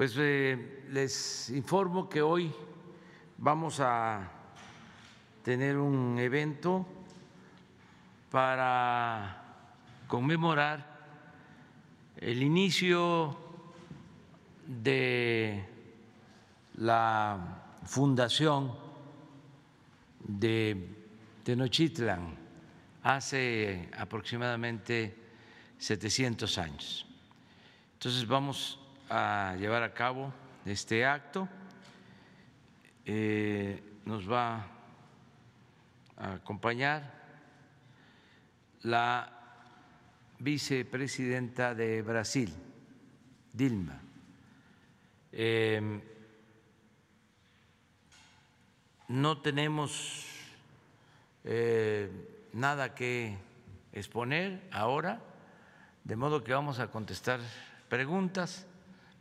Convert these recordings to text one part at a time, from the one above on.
Pues eh, les informo que hoy vamos a tener un evento para conmemorar el inicio de la fundación de Tenochtitlan hace aproximadamente 700 años. Entonces vamos a llevar a cabo este acto. Eh, nos va a acompañar la vicepresidenta de Brasil, Dilma. Eh, no tenemos eh, nada que exponer ahora, de modo que vamos a contestar preguntas,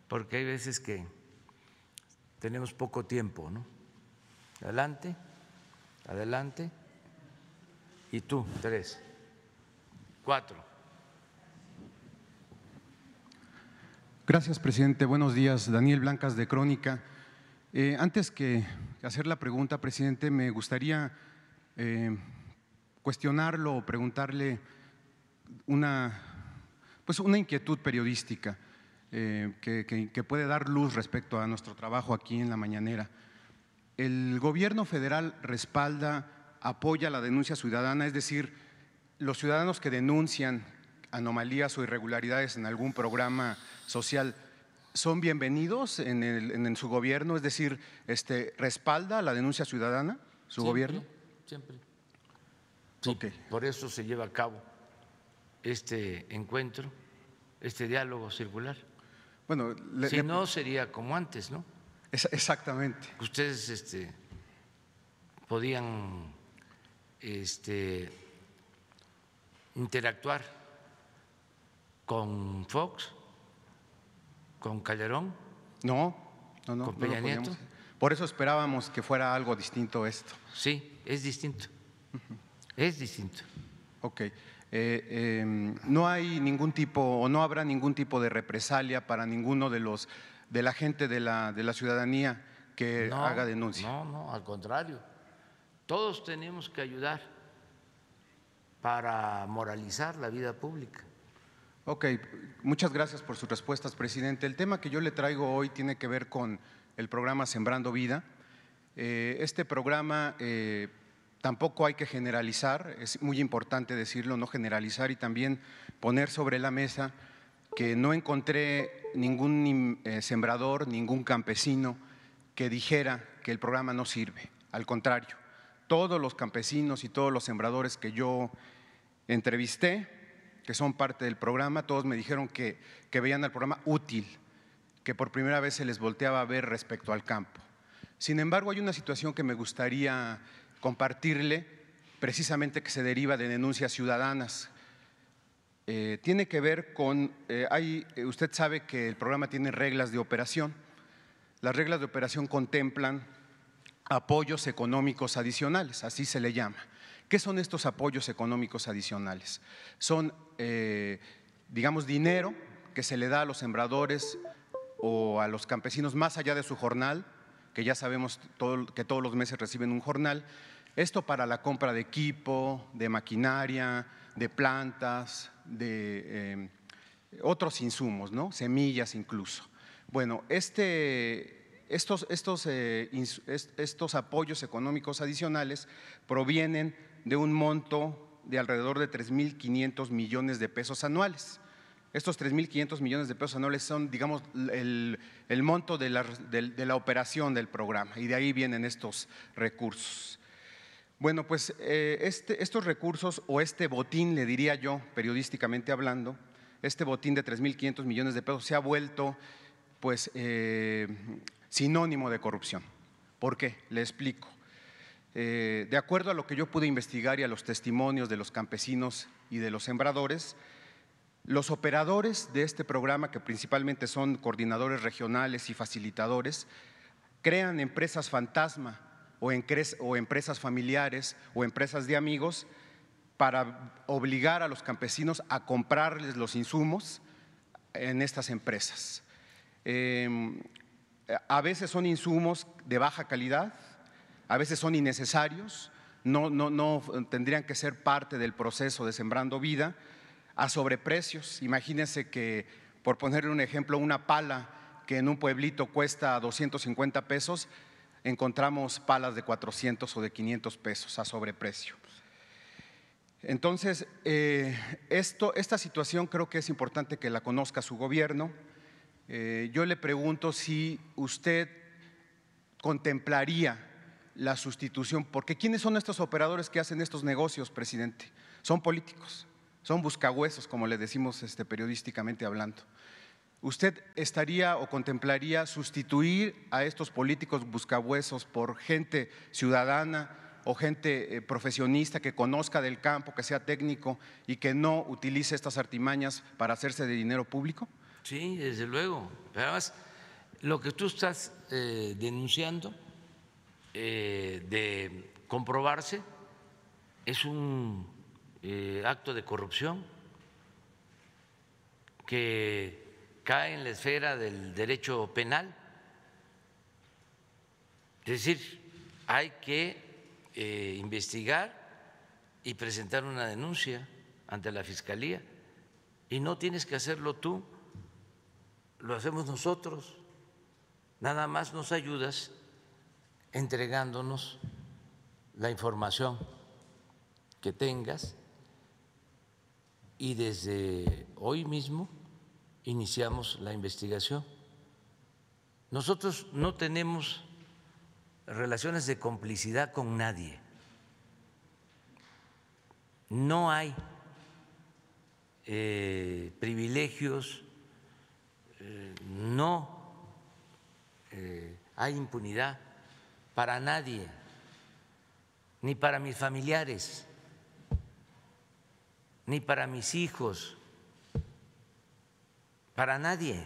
porque hay veces que tenemos poco tiempo, ¿no? Adelante, adelante. Y tú, tres, cuatro. Gracias, presidente. Buenos días. Daniel Blancas de Crónica. Eh, antes que hacer la pregunta, presidente, me gustaría eh, cuestionarlo o preguntarle una, pues una inquietud periodística eh, que, puede dar luz respecto a nuestro trabajo aquí en la mañanera. El gobierno federal respalda, apoya la denuncia ciudadana, es decir, los ciudadanos que denuncian anomalías o irregularidades en algún programa social son bienvenidos en, su gobierno, es decir, este, respalda la denuncia ciudadana su gobierno. Siempre. Sí, Por eso se lleva a cabo este encuentro, este diálogo circular. Bueno, si no sería como antes, ¿no? exactamente. Ustedes este, podían este, interactuar con Fox, con Calderón. No, no, no. Con Peña Nieto. Por eso esperábamos que fuera algo distinto esto. Sí, es distinto. Es distinto. Ok. Eh, em, no hay ningún tipo o no habrá ningún tipo de represalia para ninguno de los de la gente de la, de la ciudadanía que haga denuncia. No, no, al contrario. Todos tenemos que ayudar para moralizar la vida pública. Ok, muchas gracias por sus respuestas, presidente. El tema que yo le traigo hoy tiene que ver con el programa Sembrando Vida. Eh, este programa eh, tampoco hay que generalizar, es muy importante decirlo, no generalizar y también poner sobre la mesa que no encontré ningún eh, sembrador, ningún campesino que dijera que el programa no sirve. Al contrario, todos los campesinos y todos los sembradores que yo entrevisté, que son parte del programa, todos me dijeron que, veían el programa útil, que por primera vez se les volteaba a ver respecto al campo. Sin embargo, hay una situación que me gustaría compartirle, precisamente que se deriva de denuncias ciudadanas. Eh, tiene que ver con, eh, hay, eh, usted sabe que el programa tiene reglas de operación. Las reglas de operación contemplan apoyos económicos adicionales, así se le llama. ¿Qué son estos apoyos económicos adicionales? Son, digamos, dinero que se le da a los sembradores o a los campesinos más allá de su jornal, que ya sabemos que todos los meses reciben un jornal, esto para la compra de equipo, de maquinaria, de plantas, de eh, otros insumos, semillas incluso. Bueno, este, eh, estos apoyos económicos adicionales provienen de un monto de alrededor de 3.500 millones de pesos anuales. Estos 3.500 millones de pesos anuales son, digamos, el, monto de la, operación del programa y de ahí vienen estos recursos. Bueno, pues eh, este, estos recursos o este botín, le diría yo, periodísticamente hablando, este botín de 3.500 millones de pesos se ha vuelto pues eh, sinónimo de corrupción. ¿Por qué? Le explico. Eh, de acuerdo a lo que yo pude investigar y a los testimonios de los campesinos y de los sembradores, los operadores de este programa, que principalmente son coordinadores regionales y facilitadores, crean empresas fantasma o, empresas familiares o empresas de amigos para obligar a los campesinos a comprarles los insumos en estas empresas. Em, a veces son insumos de baja calidad, a veces son innecesarios, no, no, no tendrían que ser parte del proceso de Sembrando Vida, a sobreprecios. Imagínense que, por ponerle un ejemplo, una pala que en un pueblito cuesta 250 pesos, encontramos palas de 400 o de 500 pesos a sobreprecio. Entonces, eh, esto, esta situación creo que es importante que la conozca su gobierno. Eh, yo le pregunto si usted contemplaría la sustitución, porque ¿quiénes son estos operadores que hacen estos negocios, presidente? Son políticos, son buscahuesos, como le decimos este, periodísticamente hablando. ¿Usted estaría o contemplaría sustituir a estos políticos buscahuesos por gente ciudadana o gente eh, profesionista que conozca del campo, que sea técnico y que no utilice estas artimañas para hacerse de dinero público? Sí, desde luego. Pero además, lo que tú estás eh, denunciando eh, de comprobarse es un acto de corrupción que cae en la esfera del derecho penal. Es decir, hay que eh, investigar y presentar una denuncia ante la Fiscalía. Y no tienes que hacerlo tú, lo hacemos nosotros. Nada más nos ayudas entregándonos la información que tengas y desde hoy mismo iniciamos la investigación. Nosotros no tenemos relaciones de complicidad con nadie. No hay eh, privilegios, eh, no eh, hay impunidad para nadie, ni para mis familiares, ni para mis hijos para nadie.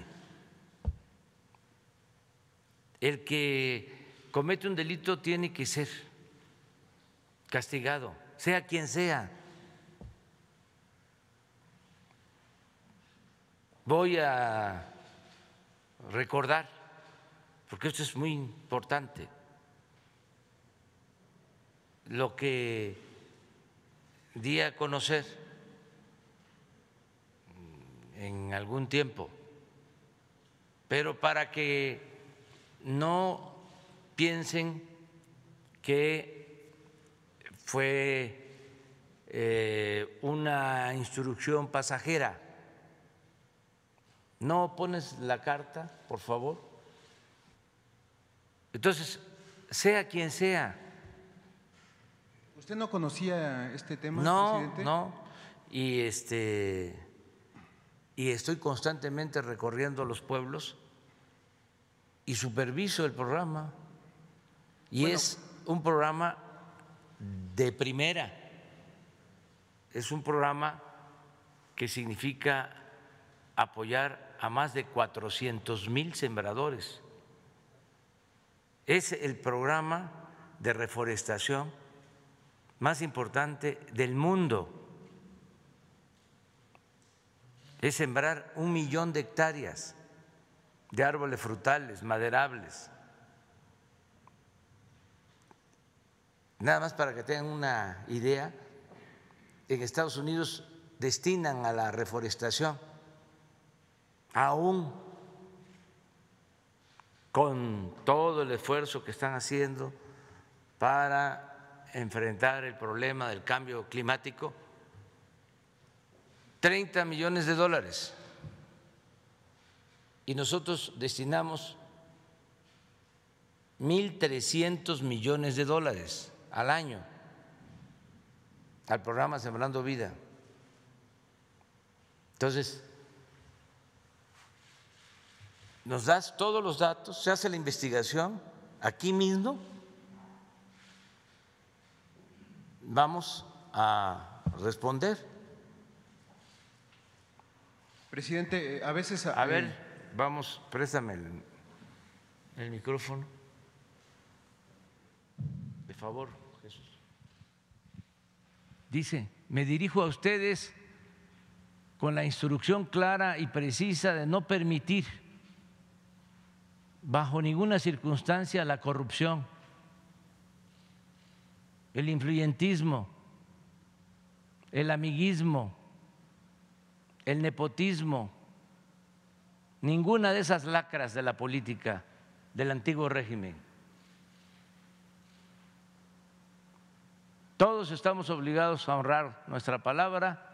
El que comete un delito tiene que ser castigado, sea quien sea. Voy a recordar, porque esto es muy importante, lo que di a conocer en algún tiempo, pero para que no piensen que fue eh, una instrucción pasajera. ¿No pones la carta, por favor? Entonces, sea quien sea. ¿Usted no conocía este tema, no, presidente? No, y este y estoy constantemente recorriendo los pueblos y superviso el programa. Y es un programa de primera, es un programa que significa apoyar a más de 400 mil sembradores. Es el programa de reforestación más importante del mundo es sembrar un millón de hectáreas de árboles frutales, maderables. Nada más para que tengan una idea, en Estados Unidos destinan a la reforestación, aún con todo el esfuerzo que están haciendo para enfrentar el problema del cambio climático, 30 millones de dólares y nosotros destinamos 1.300 millones de dólares al año al programa Sembrando Vida. Entonces, nos das todos los datos, se hace la investigación aquí mismo, vamos a responder. Presidente, eh, a veces... A ver, eh, vamos, préstame el, micrófono. De favor, Jesús. Dice, me dirijo a ustedes con la instrucción clara y precisa de no permitir bajo ninguna circunstancia la corrupción, el influyentismo, el amiguismo, el nepotismo, ninguna de esas lacras de la política del antiguo régimen. Todos estamos obligados a honrar nuestra palabra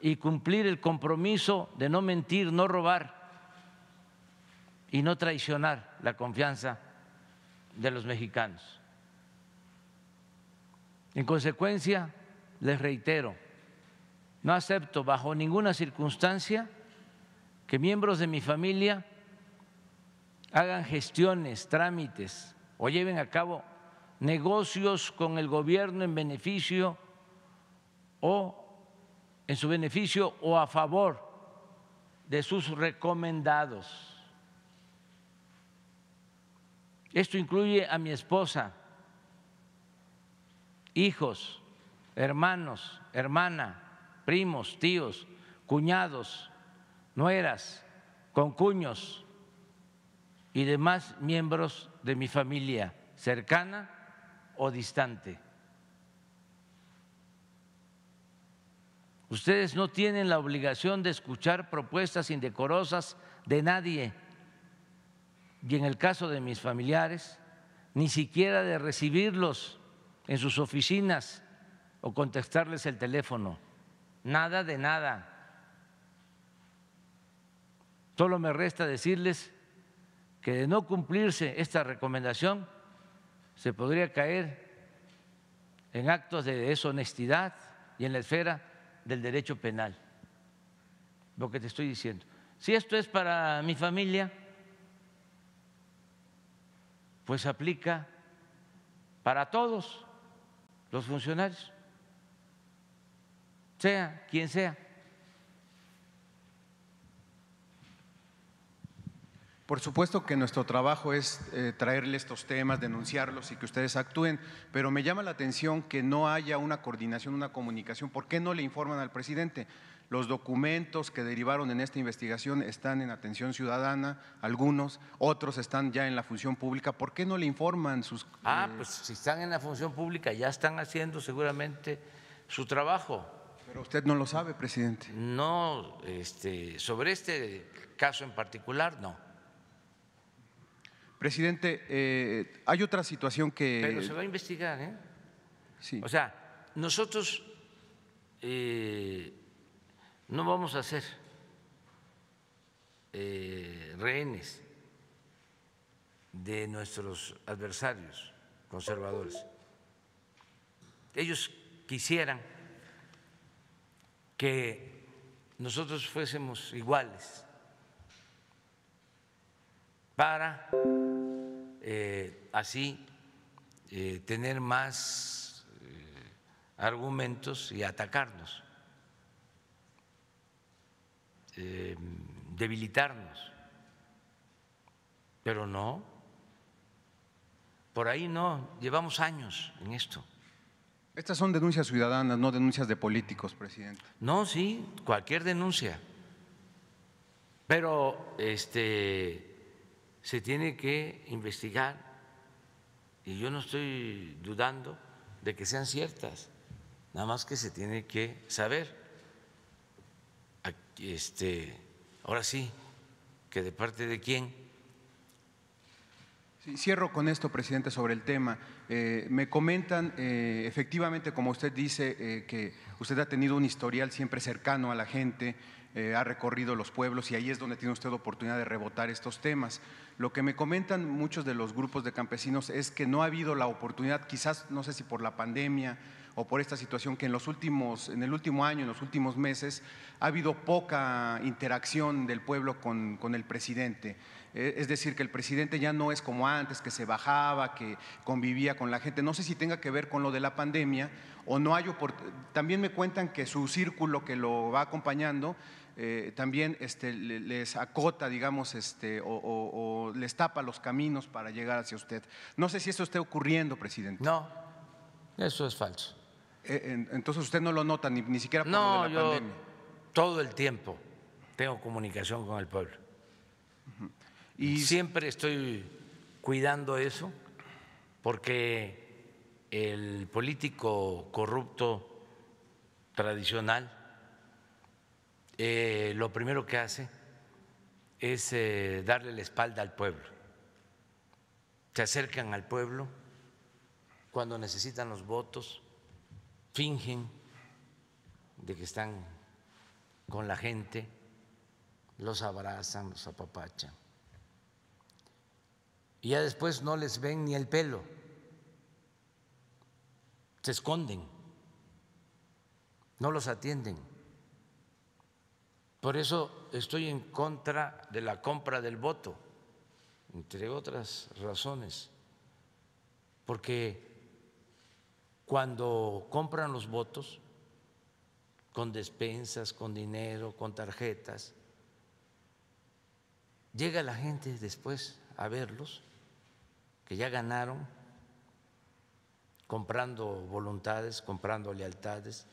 y cumplir el compromiso de no mentir, no robar y no traicionar la confianza de los mexicanos. En consecuencia, les reitero, no acepto bajo ninguna circunstancia que miembros de mi familia hagan gestiones, trámites o lleven a cabo negocios con el gobierno en beneficio o en su beneficio o a favor de sus recomendados. Esto incluye a mi esposa, hijos, hermanos, hermana, primos, tíos, cuñados, nueras, concuños y demás miembros de mi familia cercana o distante. Ustedes no tienen la obligación de escuchar propuestas indecorosas de nadie y en el caso de mis familiares, ni siquiera de recibirlos en sus oficinas o contestarles el teléfono. Nada de nada. Solo me resta decirles que de no cumplirse esta recomendación, se podría caer en actos de deshonestidad y en la esfera del derecho penal. Lo que te estoy diciendo. Si esto es para mi familia, pues aplica para todos los funcionarios, sea quien sea. Por supuesto que nuestro trabajo es eh, traerle estos temas, denunciarlos y que ustedes actúen, pero me llama la atención que no haya una coordinación, una comunicación. ¿Por qué no le informan al presidente? Los documentos que derivaron en esta investigación están en atención ciudadana, algunos, otros están ya en la función pública. ¿Por qué no le informan sus... Ah, pues si están en la función pública ya están haciendo seguramente su trabajo. Pero usted no lo sabe, presidente. No, este, sobre este caso en particular, no. Presidente, eh, hay otra situación que... Pero se va a investigar, ¿eh? Sí. O sea, nosotros eh, no vamos a ser eh, rehenes de nuestros adversarios conservadores. Ellos quisieran que nosotros fuésemos iguales para eh, así eh, tener más eh, argumentos y atacarnos, debilitarnos. Pero no, por ahí no, llevamos años en esto. Estas son denuncias ciudadanas, no denuncias de políticos, presidente. No, sí, cualquier denuncia. Pero este se tiene que investigar y yo no estoy dudando de que sean ciertas, nada más que se tiene que saber. Este, ahora sí, que de parte de quién. cierro con esto, presidente, sobre el tema. Eh, me comentan, eh, efectivamente, como usted dice, eh, que usted ha tenido un historial siempre cercano a la gente, ha recorrido los pueblos y ahí es donde tiene usted oportunidad de rebotar estos temas. Lo que me comentan muchos de los grupos de campesinos es que no ha habido la oportunidad, quizás no sé si por la pandemia o por esta situación que en los últimos, en el último año, en los últimos meses, ha habido poca interacción del pueblo con, el presidente. E, es decir, que el presidente ya no es como antes, que se bajaba, que convivía con la gente. No sé si tenga que ver con lo de la pandemia o no hay También me cuentan que su círculo que lo va acompañando eh, también este, les acota, digamos, este, o, les tapa los caminos para llegar hacia usted. No sé si eso esté ocurriendo, presidente. No, eso es falso. Eh, entonces usted no lo nota ni, ni siquiera por no, la yo Todo el tiempo tengo comunicación con el pueblo. Y siempre estoy cuidando eso porque el político corrupto tradicional eh, lo primero que hace es eh, darle la espalda al pueblo. Se acercan al pueblo cuando necesitan los votos, fingen de que están con la gente, los abrazan, los apapachan. Y ya después no les ven ni el pelo, se esconden, no los atienden. Por eso estoy en contra de la compra del voto, entre otras razones, porque cuando compran los votos, con despensas, con dinero, con tarjetas, llega la gente después a verlos, que ya ganaron, comprando voluntades, comprando lealtades,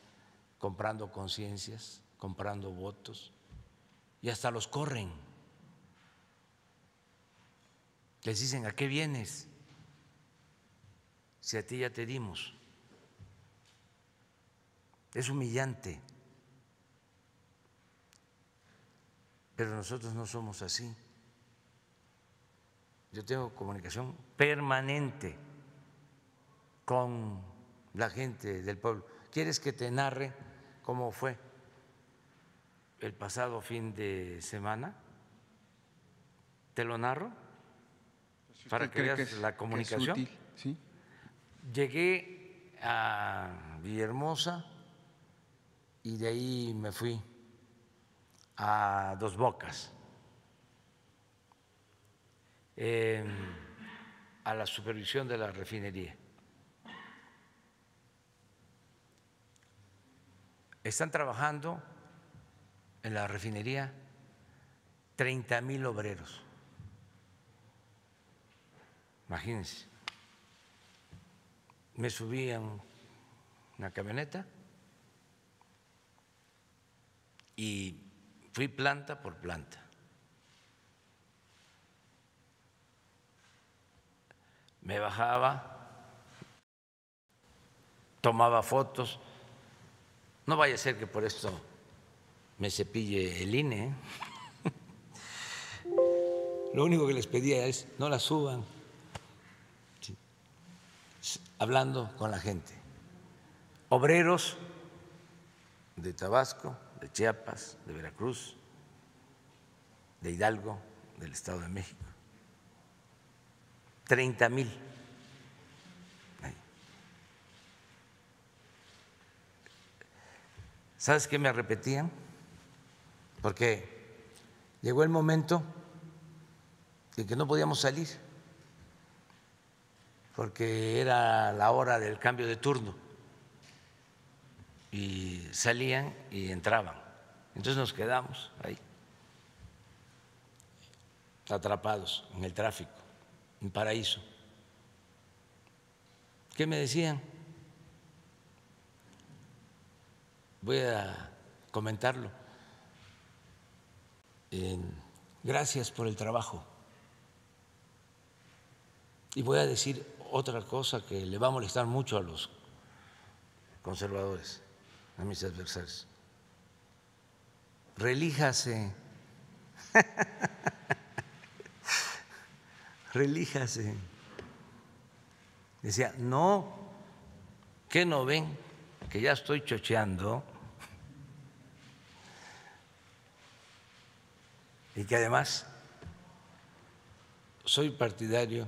comprando conciencias, comprando votos, y hasta los corren. Les dicen, ¿a qué vienes? Si a ti ya te dimos. Es humillante. Pero nosotros no somos así. Yo tengo comunicación permanente con la gente del pueblo. ¿Quieres que te narre cómo fue el pasado fin de semana? ¿Te lo narro? Para que veas la comunicación. ¿Sí? Llegué a Villahermosa y de ahí me fui a Dos Bocas, a la supervisión de la refinería. Están trabajando en la refinería 30 mil obreros. Imagínense. Me subí una camioneta y fui planta por planta. Me bajaba, tomaba fotos. No vaya a ser que por esto me cepille el INE. ¿eh? Lo único que les pedía es no la suban, hablando con la gente. Obreros de Tabasco, de Chiapas, de Veracruz, de Hidalgo, del Estado de México. 30 mil. ¿Sabes qué me repetían? Porque llegó el momento de que no podíamos salir, porque era la hora del cambio de turno y salían y entraban. Entonces nos quedamos ahí, atrapados en el tráfico, en paraíso. ¿Qué me decían? Voy a comentarlo. gracias por el trabajo. Y voy a decir otra cosa que le va a molestar mucho a los conservadores a mis adversarios. Relíjase. Relíjase. Decía, no, que no ven que ya estoy chocheando y que además soy partidario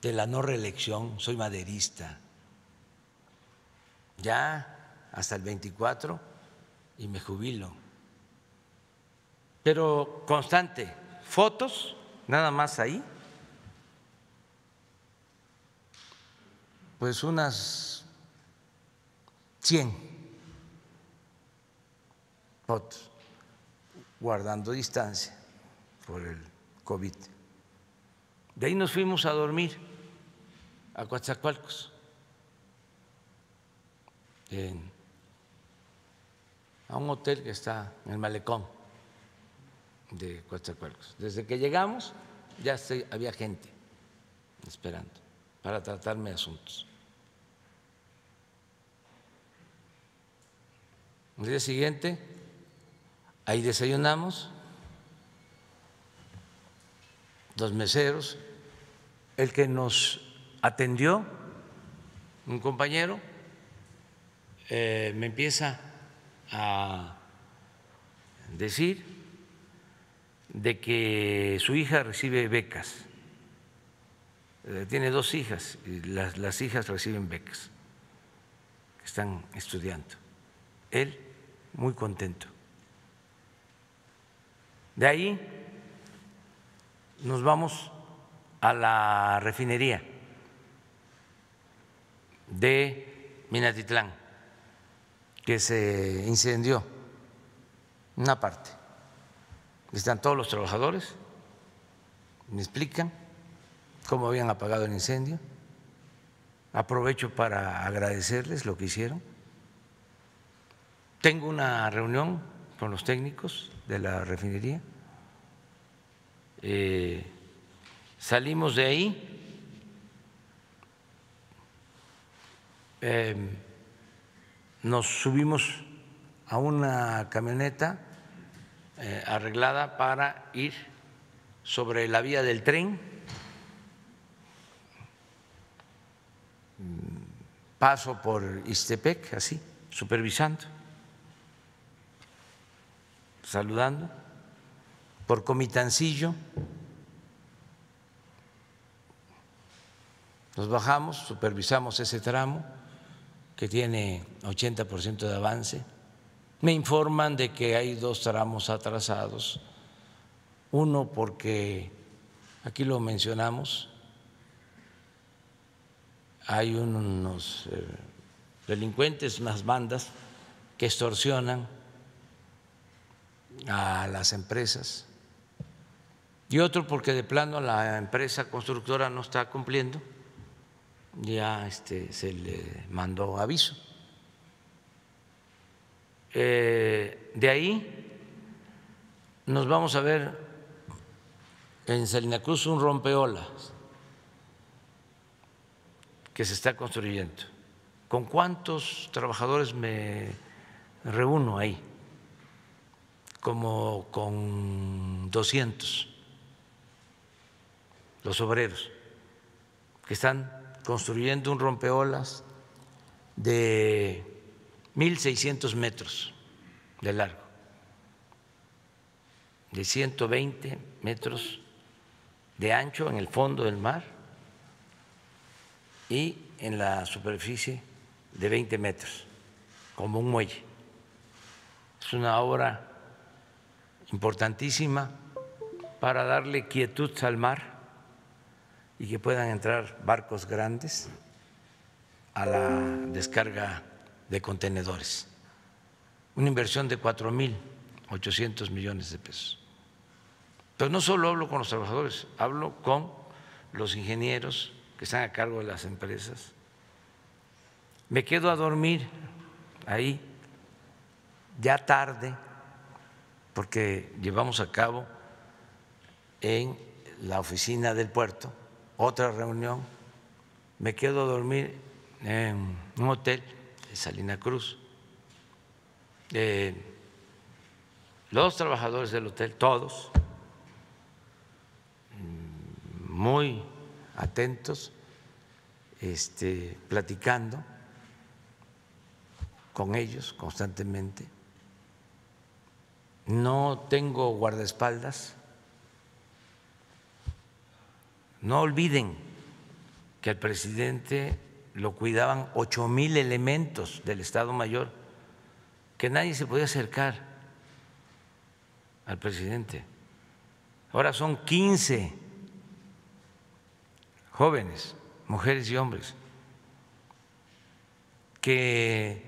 de la no reelección, soy maderista. Ya hasta el 24 y me jubilo. Pero constante, fotos, nada más ahí, pues unas 100 fotos, guardando distancia por el COVID. De ahí nos fuimos a dormir a Coatzacoalcos. A un hotel que está en el malecón de Coatzacoalcos. Desde que llegamos ya había gente esperando para tratarme asuntos. El día siguiente, ahí desayunamos, dos meseros, el que nos atendió, un compañero, eh, me empieza a decir de que su hija recibe becas. Eh, tiene dos hijas y las, las hijas reciben becas, que están estudiando. Él muy contento. De ahí nos vamos a la refinería de Minatitlán, que se incendió una parte. Están todos los trabajadores, me explican cómo habían apagado el incendio. Aprovecho para agradecerles lo que hicieron tengo una reunión con los técnicos de la refinería. Eh, salimos de ahí. Em, nos subimos a una camioneta eh, arreglada para ir sobre la vía del tren, mm, paso por Istepec, así, supervisando saludando, por Comitancillo. Nos bajamos, supervisamos ese tramo que tiene 80% de avance. Me informan de que hay dos tramos atrasados. Uno porque, aquí lo mencionamos, hay unos eh, delincuentes, unas bandas que extorsionan a las empresas y otro porque de plano la empresa constructora no está cumpliendo, ya este, se le mandó aviso. Eh, de ahí nos vamos a ver en Salina Cruz un rompeolas que se está construyendo. ¿Con cuántos trabajadores me reúno ahí? Como con 200 los obreros que están construyendo un rompeolas de 1.600 metros de largo, de 120 metros de ancho en el fondo del mar y en la superficie de 20 metros, como un muelle. Es una obra importantísima para darle quietud al mar y que puedan entrar barcos grandes a la descarga de contenedores. Una inversión de cuatro mil ochocientos millones de pesos. Pero no solo hablo con los trabajadores, hablo con los ingenieros que están a cargo de las empresas. Me quedo a dormir ahí ya tarde porque llevamos a cabo en la oficina del puerto otra reunión, me quedo a dormir en un hotel de Salina Cruz. los trabajadores del hotel, todos, muy atentos, este, platicando con ellos constantemente no tengo guardaespaldas. No olviden que al presidente lo cuidaban ocho mil elementos del Estado Mayor, que nadie se podía acercar al presidente. Ahora son 15 jóvenes, mujeres y hombres, que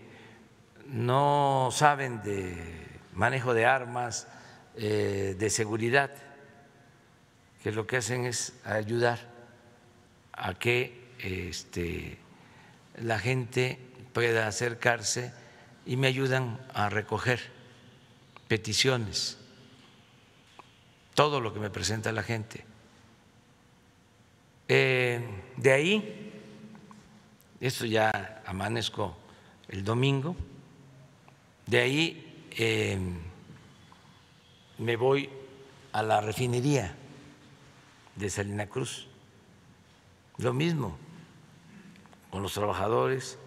no saben de manejo de armas, eh, de seguridad, que lo que hacen es ayudar a que este, la gente pueda acercarse y me ayudan a recoger peticiones, todo lo que me presenta la gente. Eh, de ahí, esto ya amanezco el domingo, de ahí eh, me voy a la refinería de Salina Cruz. Lo mismo con los trabajadores.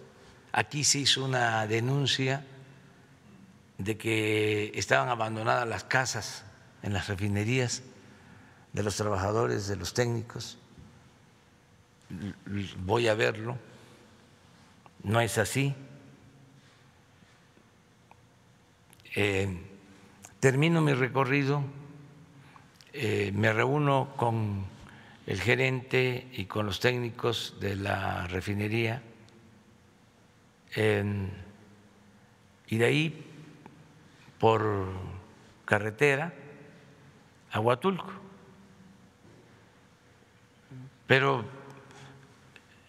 Aquí se hizo una denuncia de que estaban abandonadas las casas en las refinerías de los trabajadores, de los técnicos. Voy a verlo. No es así. Eh, termino mi recorrido, eh, me reúno con el gerente y con los técnicos de la refinería y de ahí por carretera a Huatulco. Pero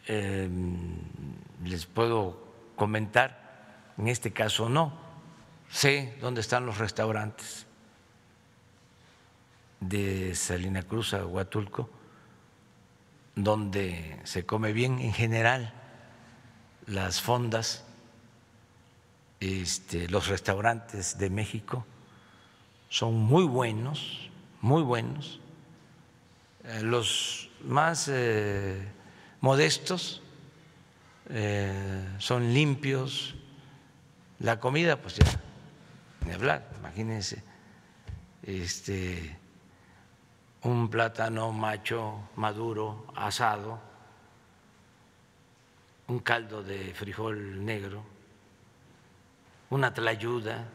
em, les puedo comentar, en este caso no, sé dónde están los restaurantes de Salina Cruz a Huatulco donde se come bien en general, las fondas, este, los restaurantes de México son muy buenos, muy buenos. Eh, los más eh, modestos eh, son limpios. La comida, pues ya, ni hablar, imagínense. Este, un plátano macho maduro, asado, un caldo de frijol negro, una tlayuda,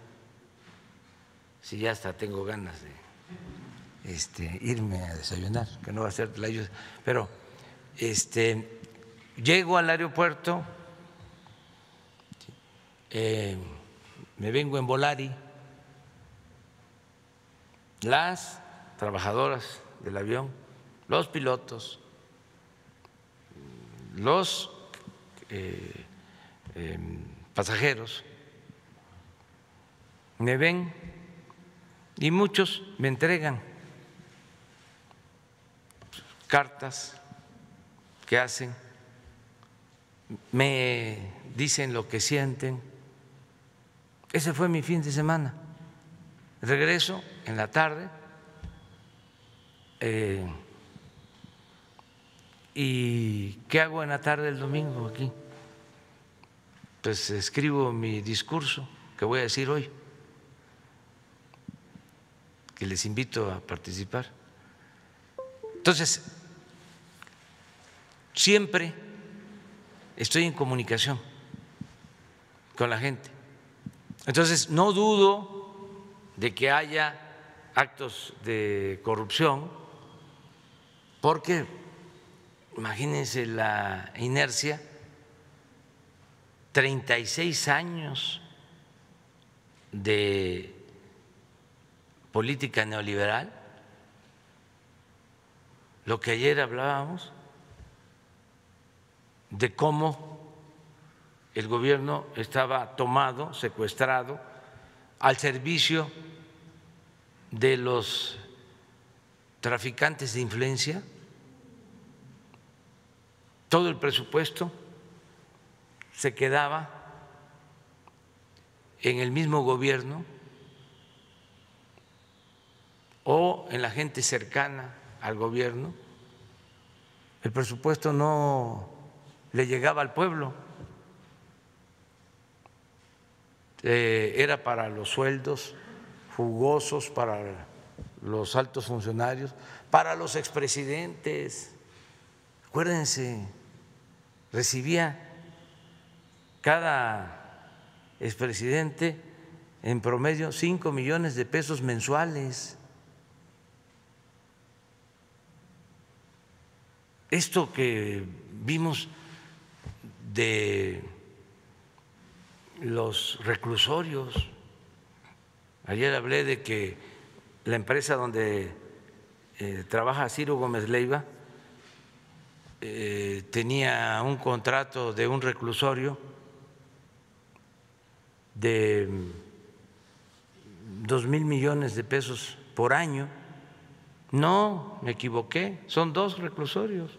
si ya hasta tengo ganas de este, irme a desayunar, que no va a ser tlayuda, pero este, llego al aeropuerto, eh, me vengo en Volari, las trabajadoras del avión, los pilotos, los eh, em, pasajeros, me ven y muchos me entregan cartas que hacen, me dicen lo que sienten. Ese fue mi fin de semana. Regreso en la tarde eh, ¿Y qué hago en la tarde del domingo aquí? Pues escribo mi discurso que voy a decir hoy, que les invito a participar. Entonces, siempre estoy en comunicación con la gente. Entonces, no dudo de que haya actos de corrupción porque imagínense la inercia, 36 años de política neoliberal, lo que ayer hablábamos de cómo el gobierno estaba tomado, secuestrado, al servicio de los traficantes de influencia todo el presupuesto se quedaba en el mismo gobierno o en la gente cercana al gobierno, el presupuesto no le llegaba al pueblo, eh, era para los sueldos jugosos, para los altos funcionarios, para los expresidentes. Acuérdense, recibía cada expresidente en promedio 5 millones de pesos mensuales. Esto que vimos de los reclusorios, ayer hablé de que la empresa donde eh, trabaja Ciro Gómez Leiva eh, tenía un contrato de un reclusorio de dos mil millones de pesos por año. No, me equivoqué, son dos reclusorios.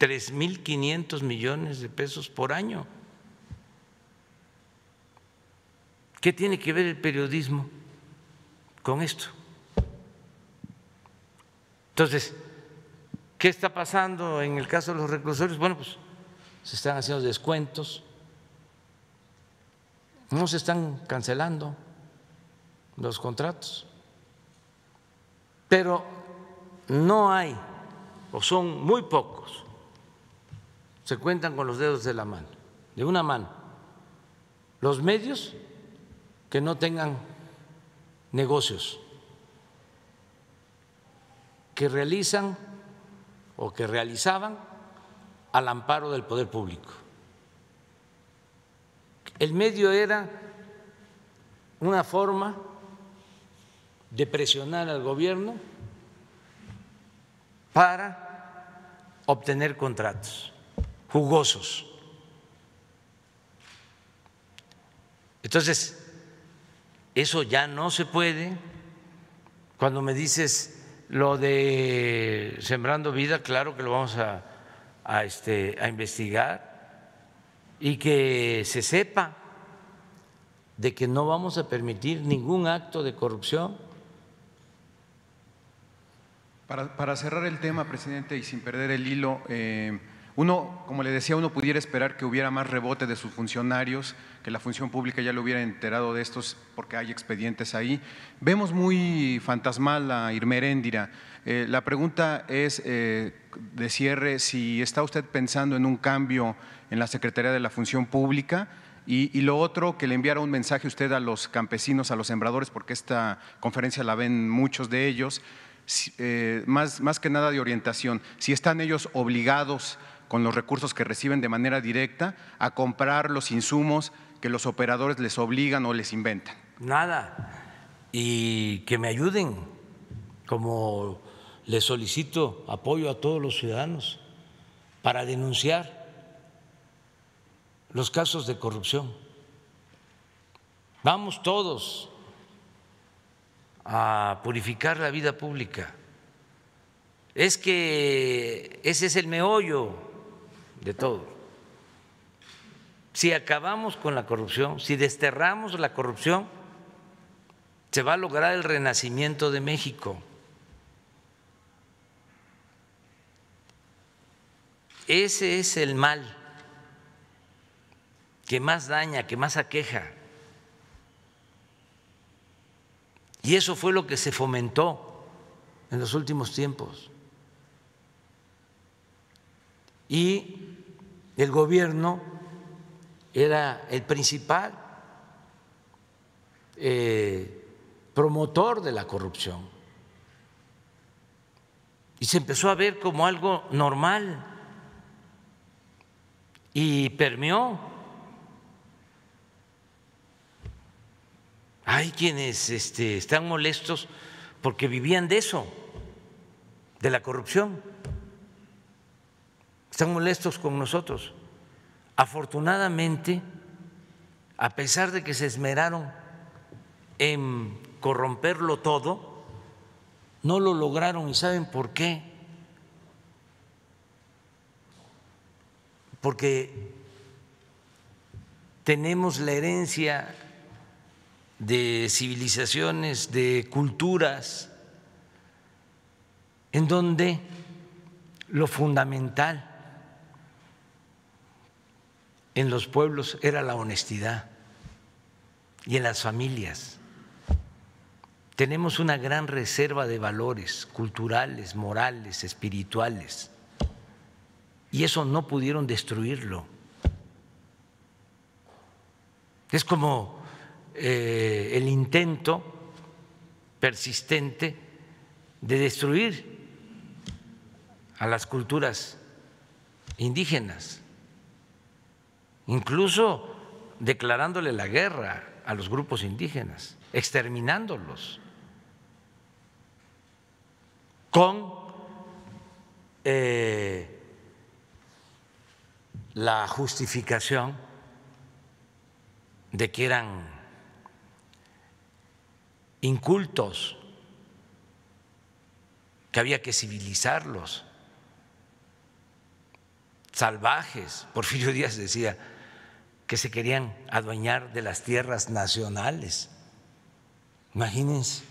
3.500 millones de pesos por año. ¿Qué tiene que ver el periodismo con esto? Entonces, ¿qué está pasando en el caso de los reclusorios? Bueno, pues se están haciendo descuentos, no se están cancelando los contratos, pero no hay, o son muy pocos, se cuentan con los dedos de la mano, de una mano, los medios que no tengan negocios, que realizan o que realizaban al amparo del poder público. El medio era una forma de presionar al gobierno para obtener contratos jugosos. Entonces, eso ya no se puede. Cuando me dices lo de Sembrando Vida, claro que lo vamos a, este, investigar y que se sepa de que no vamos a permitir ningún acto de corrupción. Para, para cerrar el tema, presidente, y sin perder el hilo, eh, uno, como le decía, uno pudiera esperar que hubiera más rebote de sus funcionarios, que la función pública ya lo hubiera enterado de estos porque hay expedientes ahí. Vemos muy fantasmal a Irmeréndira. Eh, la pregunta es eh, de cierre si está usted pensando en un cambio en la Secretaría de la Función Pública y, lo otro, que le enviara un mensaje usted a los campesinos, a los sembradores, porque esta conferencia la ven muchos de ellos, eh, más, más que nada de orientación, si están ellos obligados con los recursos que reciben de manera directa a comprar los insumos que los operadores les obligan o les inventan. Nada. Y que me ayuden, como les solicito apoyo a todos los ciudadanos para denunciar los casos de corrupción. Vamos todos a purificar la vida pública. Es que ese es el meollo de todo. Si acabamos con la corrupción, si desterramos la corrupción, se va a lograr el renacimiento de México. Ese es el mal que más daña, que más aqueja. Y eso fue lo que se fomentó en los últimos tiempos. Y el gobierno era el principal eh, promotor de la corrupción. Y se empezó a ver como algo normal y permeó. Hay quienes este, están molestos porque vivían de eso, de la corrupción están molestos con nosotros. Afortunadamente, a pesar de que se esmeraron en corromperlo todo, no lo lograron y saben por qué. Porque tenemos la herencia de civilizaciones, de culturas, en donde lo fundamental en los pueblos era la honestidad y en las familias. Tenemos una gran reserva de valores culturales, morales, espirituales, y eso no pudieron destruirlo. Es como eh, el intento persistente de destruir a las culturas indígenas incluso declarándole la guerra a los grupos indígenas, exterminándolos, con eh, la justificación de que eran incultos, que había que civilizarlos. salvajes. Porfirio Díaz decía que se querían adueñar de las tierras nacionales. Imagínense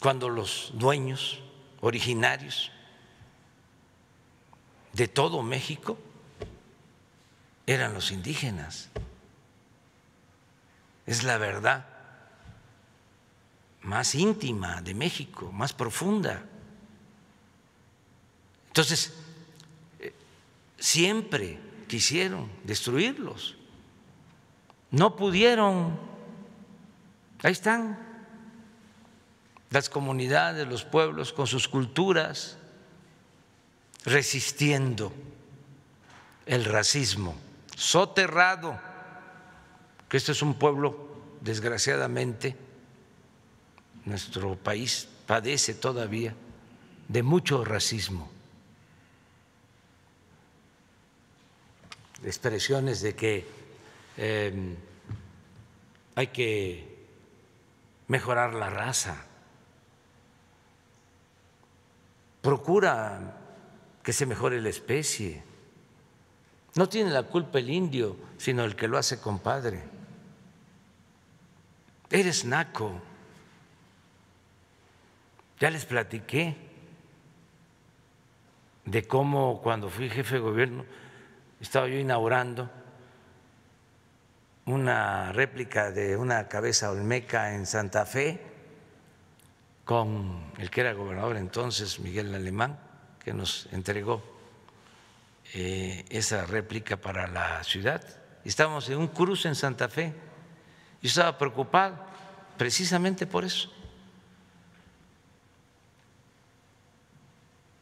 cuando los dueños originarios de todo México eran los indígenas. Es la verdad más íntima de México, más profunda. Entonces, eh, siempre quisieron destruirlos. No pudieron. Ahí están las comunidades, los pueblos con sus culturas, resistiendo el racismo, soterrado, que este es un pueblo, desgraciadamente, nuestro país padece todavía de mucho racismo. Expresiones de que em, hay que mejorar la raza. Procura que se mejore la especie. No tiene la culpa el indio, sino el que lo hace compadre. Eres naco. Ya les platiqué de cómo cuando fui jefe de gobierno estaba yo inaugurando una réplica de una cabeza olmeca en Santa Fe con el que era gobernador entonces, Miguel Alemán, que nos entregó eh, esa réplica para la ciudad. Estábamos en un cruce en Santa Fe. Yo estaba preocupado precisamente por eso.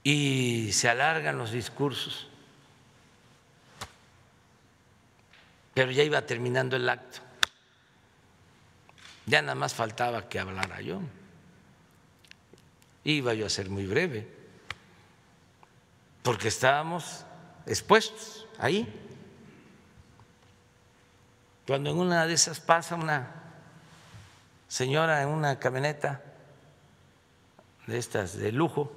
y se alargan los discursos. Pero ya iba terminando el acto. Ya nada más faltaba que hablara yo. Iba yo a ser muy breve, porque estábamos expuestos ahí. Cuando en una de esas pasa una señora en una camioneta de estas de lujo,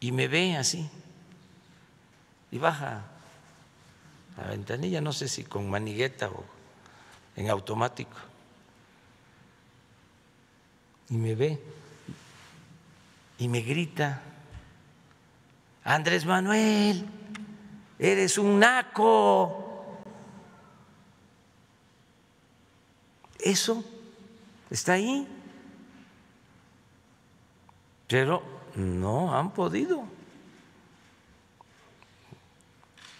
y me ve así y baja la ventanilla, no sé si con manigueta o en automático, y me ve y me grita, Andrés Manuel, eres un naco. Eso está ahí. Pero no han podido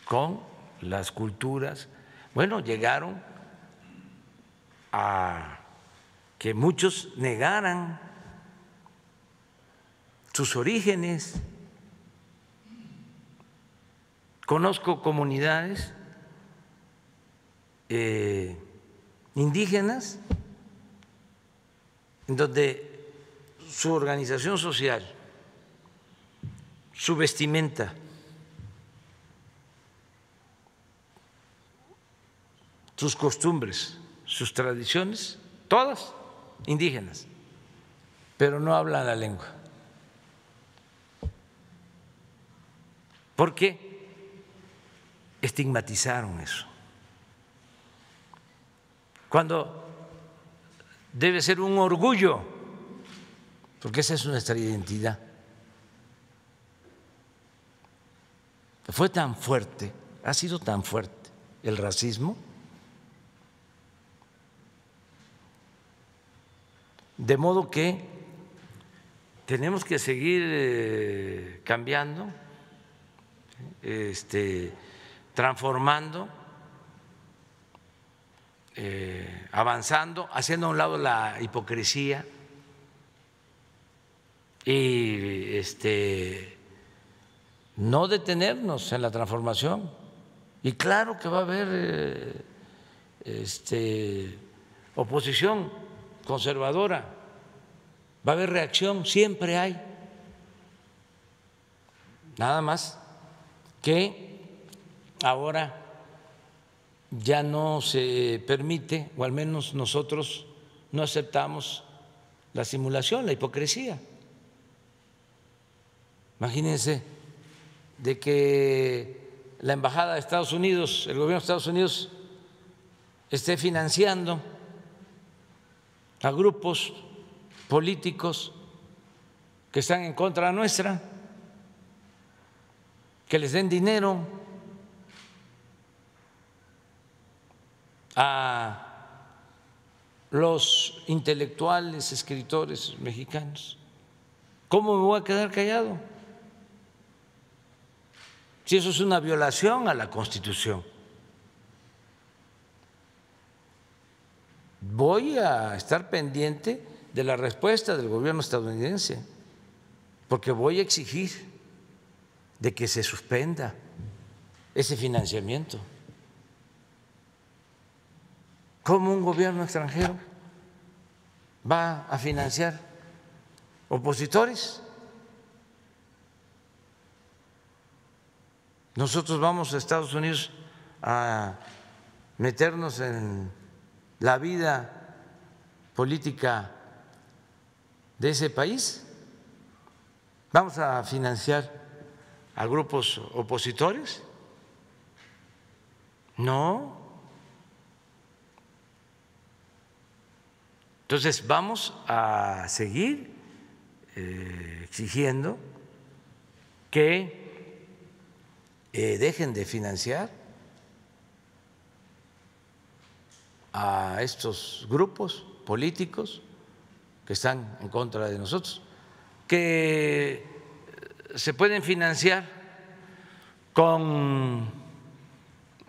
con las culturas. Bueno, llegaron a que muchos negaran sus orígenes. Conozco comunidades eh, indígenas en donde su organización social su vestimenta, sus costumbres, sus tradiciones, todas indígenas, pero no hablan la lengua. ¿Por qué? Estigmatizaron eso. Cuando debe ser un orgullo, porque esa es nuestra identidad. Fue tan fuerte, ha sido tan fuerte el racismo, de modo que tenemos que seguir eh, cambiando, este, transformando, eh, avanzando, haciendo a un lado la hipocresía y este, no detenernos en la transformación. Y claro que va a haber eh, este, oposición conservadora, va a haber reacción, siempre hay. Nada más que ahora ya no se permite, o al menos nosotros no aceptamos la simulación, la hipocresía. Imagínense de que la Embajada de Estados Unidos, el gobierno de Estados Unidos, esté financiando a grupos políticos que están en contra nuestra, que les den dinero a los intelectuales, escritores mexicanos. ¿Cómo me voy a quedar callado? Si eso es una violación a la Constitución. Voy a estar pendiente de la respuesta del gobierno estadounidense, porque voy a exigir de que se suspenda ese financiamiento. ¿Cómo un gobierno extranjero va a financiar opositores? Nosotros vamos a Estados Unidos a meternos en la vida política de ese país. Vamos a financiar a grupos opositores. No, Entonces vamos a seguir eh, exigiendo que eh, dejen de financiar a estos grupos políticos que están en contra de nosotros, que se pueden financiar con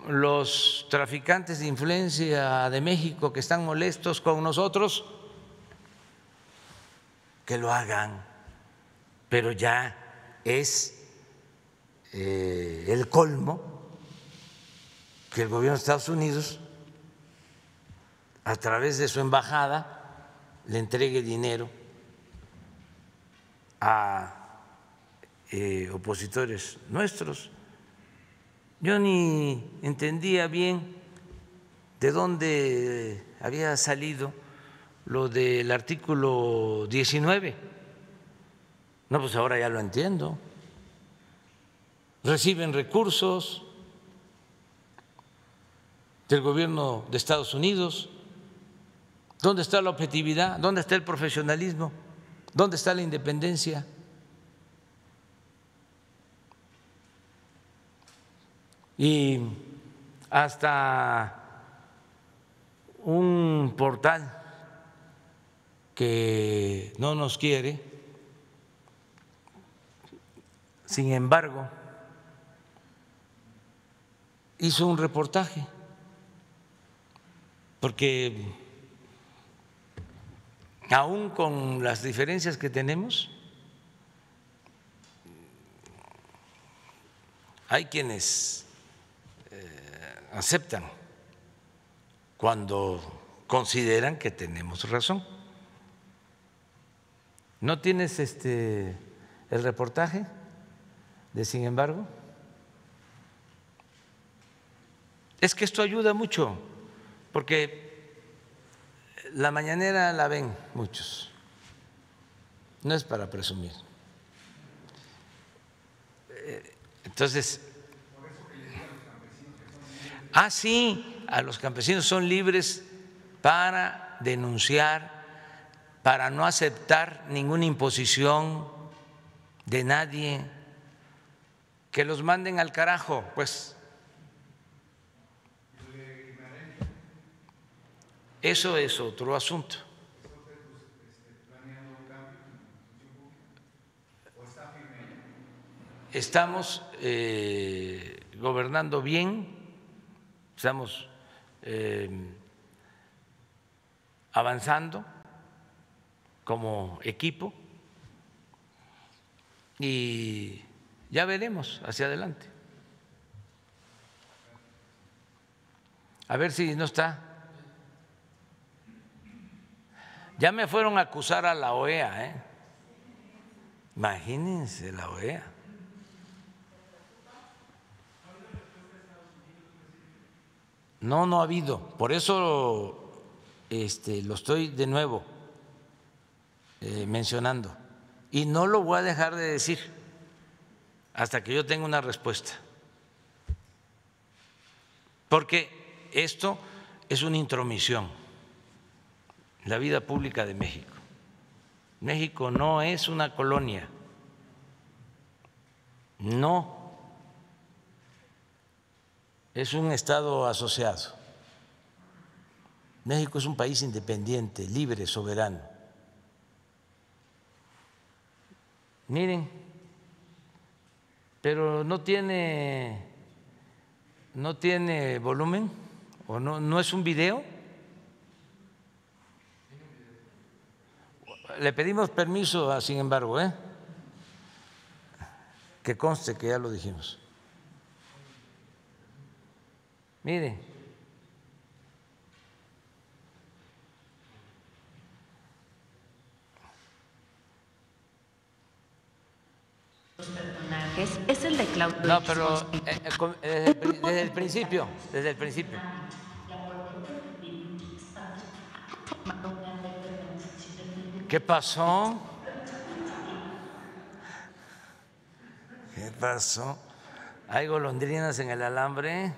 los traficantes de influencia de México que están molestos con nosotros, que lo hagan, pero ya es eh, el colmo que el gobierno de Estados Unidos, a través de su embajada, le entregue dinero a eh, opositores nuestros yo ni entendía bien de dónde había salido lo del artículo 19. No, pues ahora ya lo entiendo. Reciben recursos del gobierno de Estados Unidos. ¿Dónde está la objetividad? ¿Dónde está el profesionalismo? ¿Dónde está la independencia? y hasta un portal que no nos quiere, sin embargo, hizo un reportaje, porque aún con las diferencias que tenemos, hay quienes aceptan cuando consideran que tenemos razón. ¿No tienes este el reportaje de sin embargo? Es que esto ayuda mucho, porque la mañanera la ven muchos. No es para presumir. Eh, entonces, Ah, sí, a los campesinos son libres para denunciar, para no aceptar ninguna imposición de nadie, que los manden al carajo, pues. Eso es otro asunto. Estamos eh, gobernando bien estamos em, avanzando como equipo y ya veremos hacia adelante. A ver si no está. Ya me fueron a acusar a la OEA, ¿eh? Imagínense la OEA. No, no ha habido. Por eso este, lo estoy de nuevo eh, mencionando. Y no lo voy a dejar de decir, hasta que yo tenga una respuesta. Porque esto es una intromisión la vida pública de México. México no es una colonia, no es un Estado asociado. México es un país independiente, libre, soberano. Miren, pero no tiene no tiene volumen o no, no es un video. Le pedimos permiso, sin embargo, ¿eh? que conste que ya lo dijimos. Miren. es el de Claudio. No, pero eh, eh, desde el principio, desde el principio. ¿Qué pasó? ¿Qué pasó? ¿Hay golondrinas en el alambre?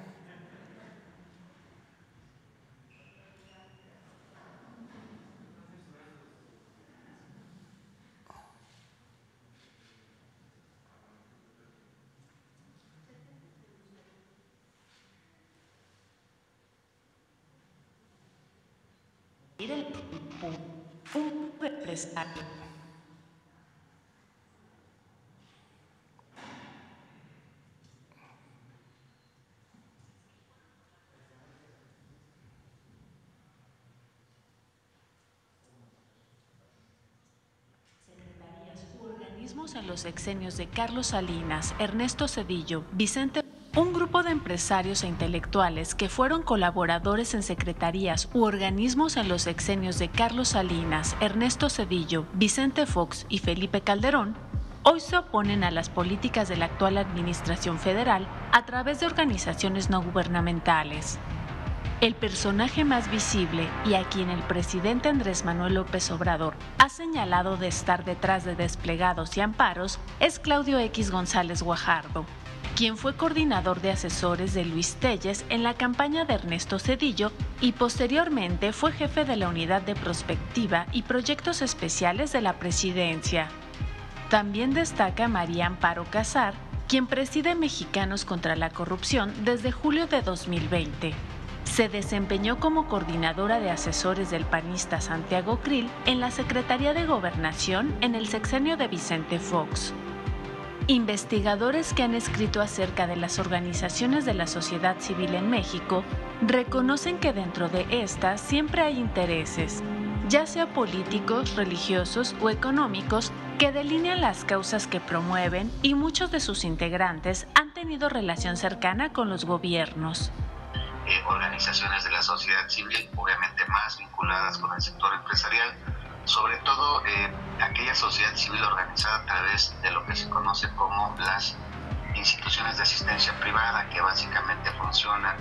Organismos en los sexenios de Carlos Salinas, Ernesto Cedillo, Vicente un grupo de empresarios e intelectuales que fueron colaboradores en secretarías u organismos en los sexenios de Carlos Salinas, Ernesto Cedillo, Vicente Fox y Felipe Calderón, hoy se oponen a las políticas de la actual Administración Federal a través de organizaciones no gubernamentales. El personaje más visible y a quien el presidente Andrés Manuel López Obrador ha señalado de estar detrás de desplegados y amparos es Claudio X González Guajardo, quien fue coordinador de asesores de Luis Telles en la campaña de Ernesto Cedillo y posteriormente fue jefe de la unidad de prospectiva y proyectos especiales de la presidencia. También destaca María Amparo Casar, quien preside Mexicanos contra la Corrupción desde julio de 2020. Se desempeñó como coordinadora de asesores del panista Santiago Krill en la Secretaría de Gobernación en el sexenio de Vicente Fox. Investigadores que han escrito acerca de las organizaciones de la sociedad civil en México reconocen que dentro de estas siempre hay intereses, ya sea políticos, religiosos o económicos, que delinean las causas que promueven y muchos de sus integrantes han tenido relación cercana con los gobiernos. Organizaciones de la sociedad civil, obviamente más vinculadas con el sector empresarial, sobre todo aquella sociedad civil organizada a través de lo que se conoce como las instituciones de asistencia privada, que básicamente funcionan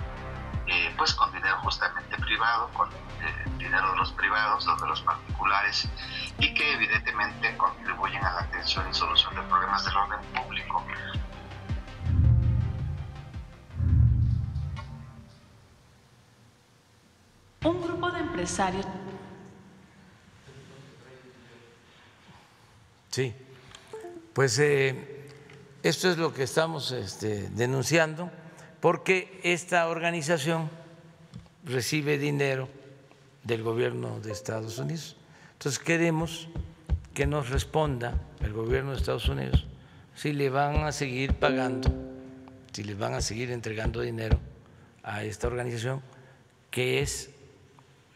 eh, pues con dinero justamente privado, con eh, dinero de los privados, de los particulares, y que evidentemente contribuyen a la atención y solución de problemas del orden público. Un grupo de empresarios Sí, pues eh, esto es lo que estamos este, denunciando, porque esta organización recibe dinero del gobierno de Estados Unidos. Entonces queremos que nos responda el gobierno de Estados Unidos si le van a seguir pagando, si le van a seguir entregando dinero a esta organización que es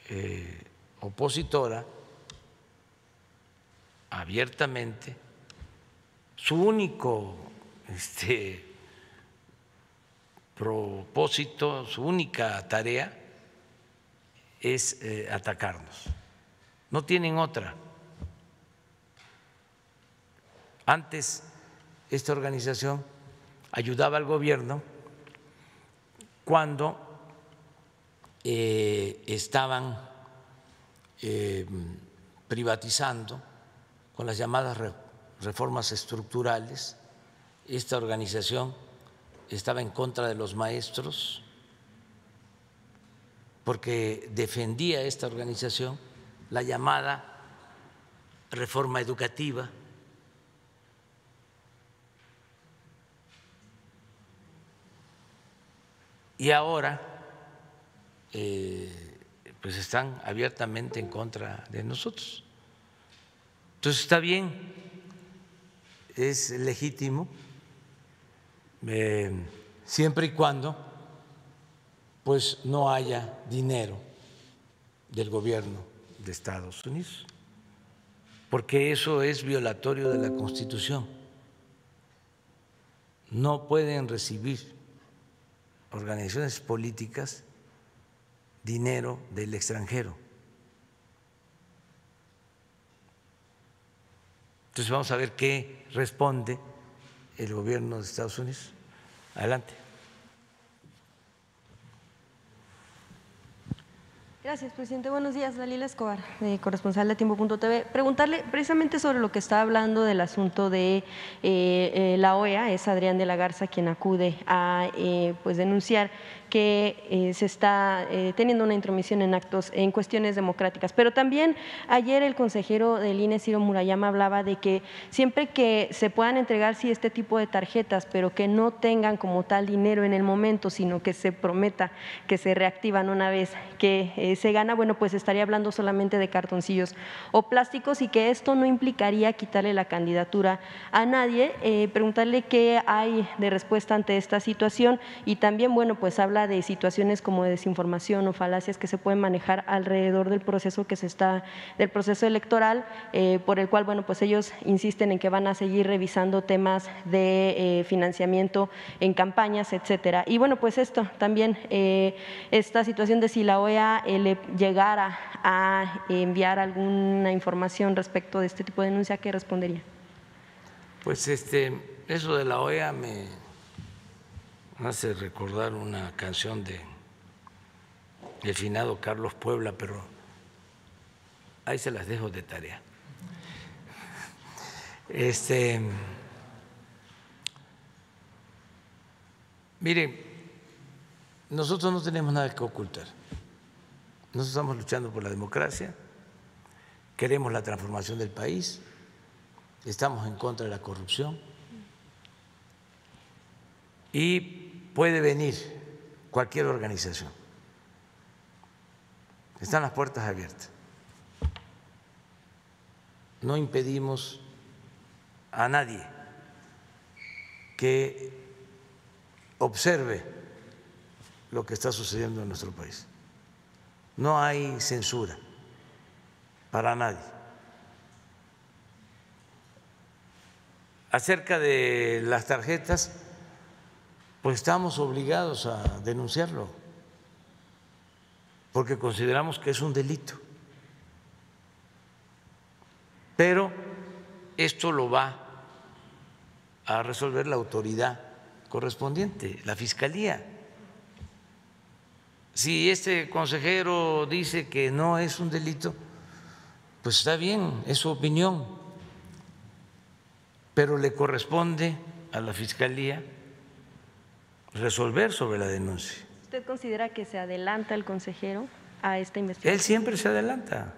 eh, opositora abiertamente, su único este, propósito, su única tarea es eh, atacarnos. No tienen otra. Antes esta organización ayudaba al gobierno cuando eh, estaban eh, privatizando con las llamadas reformas estructurales esta organización estaba en contra de los maestros porque defendía esta organización la llamada reforma educativa. Y ahora, eh, pues están abiertamente en contra de nosotros. Entonces está bien, es legítimo, eh, siempre y cuando pues no haya dinero del gobierno de Estados Unidos, porque eso es violatorio de la Constitución. No pueden recibir organizaciones políticas dinero del extranjero. Entonces vamos a ver qué responde el gobierno de Estados Unidos. Adelante. Gracias, presidente. Buenos días, Dalila Escobar, corresponsal de Tiempo.tv. Preguntarle precisamente sobre lo que está hablando del asunto de eh, eh, la OEA, es Adrián de la Garza quien acude a eh, pues denunciar que eh, se está eh, teniendo una intromisión en actos, en cuestiones democráticas. Pero también ayer el consejero del INE, Ciro Murayama, hablaba de que siempre que se puedan entregar sí este tipo de tarjetas, pero que no tengan como tal dinero en el momento, sino que se prometa que se reactivan una vez que eh, se gana, bueno, pues estaría hablando solamente de cartoncillos o plásticos y que esto no implicaría quitarle la candidatura a nadie. preguntarle qué hay de respuesta ante esta situación y también, bueno, pues habla de situaciones como de desinformación o falacias que se pueden manejar alrededor del proceso que se está, del proceso electoral, eh, por el cual, bueno, pues ellos insisten en que van a seguir revisando temas de eh, financiamiento en campañas, etcétera. Y bueno, pues esto también, eh, esta situación de si la OEA le llegara a enviar alguna información respecto de este tipo de denuncia, ¿qué respondería? Pues este, eso de la OEA me hace recordar una canción de el finado Carlos Puebla, pero ahí se las dejo de tarea. Este, mire, nosotros no tenemos nada que ocultar. Nosotros estamos luchando por la democracia, queremos la transformación del país, estamos en contra de la corrupción y puede venir cualquier organización. Están las puertas abiertas. No impedimos a nadie que observe lo que está sucediendo en nuestro país. No hay censura para nadie. Acerca de las tarjetas, pues estamos obligados a denunciarlo, porque consideramos que es un delito. Pero esto lo va a resolver la autoridad correspondiente, la Fiscalía. Si este consejero dice que no es un delito, pues está bien, es su opinión, pero le corresponde a la Fiscalía resolver sobre la denuncia. ¿Usted considera que se adelanta el consejero a esta investigación? Él siempre se adelanta,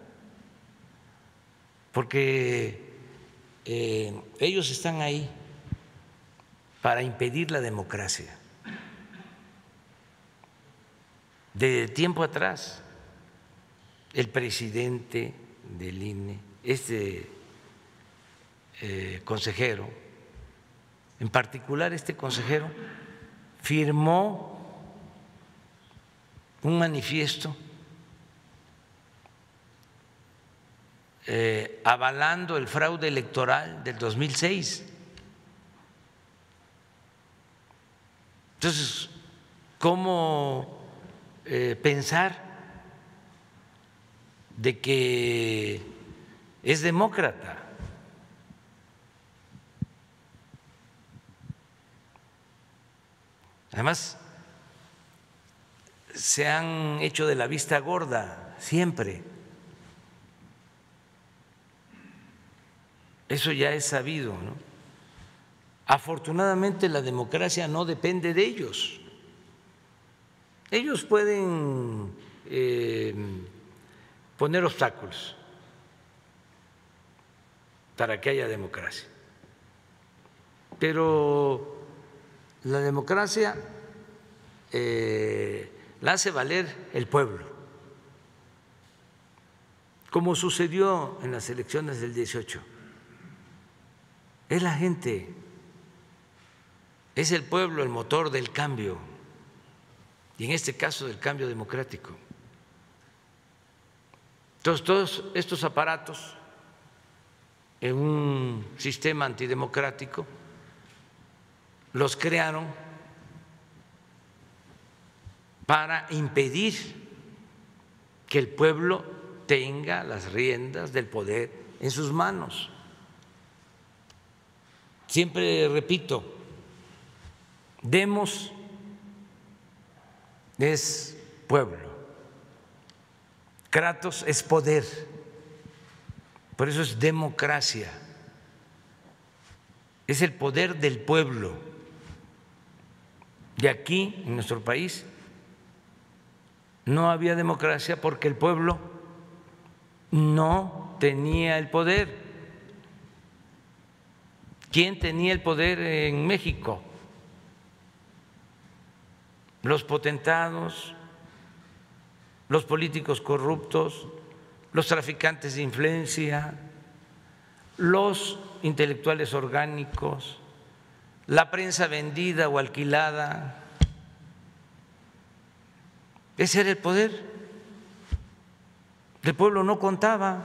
porque eh, ellos están ahí para impedir la democracia. De tiempo atrás, el presidente del INE, este eh, consejero, en particular este consejero, firmó un manifiesto eh, avalando el fraude electoral del 2006. Entonces, ¿cómo eh, pensar de que es demócrata? Además, se han hecho de la vista gorda siempre. Eso ya es sabido, ¿no? Afortunadamente la democracia no depende de ellos. Ellos pueden eh, poner obstáculos para que haya democracia. Pero la democracia eh, la hace valer el pueblo, como sucedió en las elecciones del 18. Es la gente, es el pueblo el motor del cambio, y en este caso del cambio democrático. Entonces, todos estos aparatos en un sistema antidemocrático los crearon para impedir que el pueblo tenga las riendas del poder en sus manos. Siempre repito, demos es pueblo, Kratos es poder, por eso es democracia, es el poder del pueblo. Y aquí, en nuestro país, no había democracia porque el pueblo no tenía el poder. ¿Quién tenía el poder en México? Los potentados, los políticos corruptos, los traficantes de influencia, los intelectuales orgánicos, la prensa vendida o alquilada. Ese era el poder. El pueblo no contaba.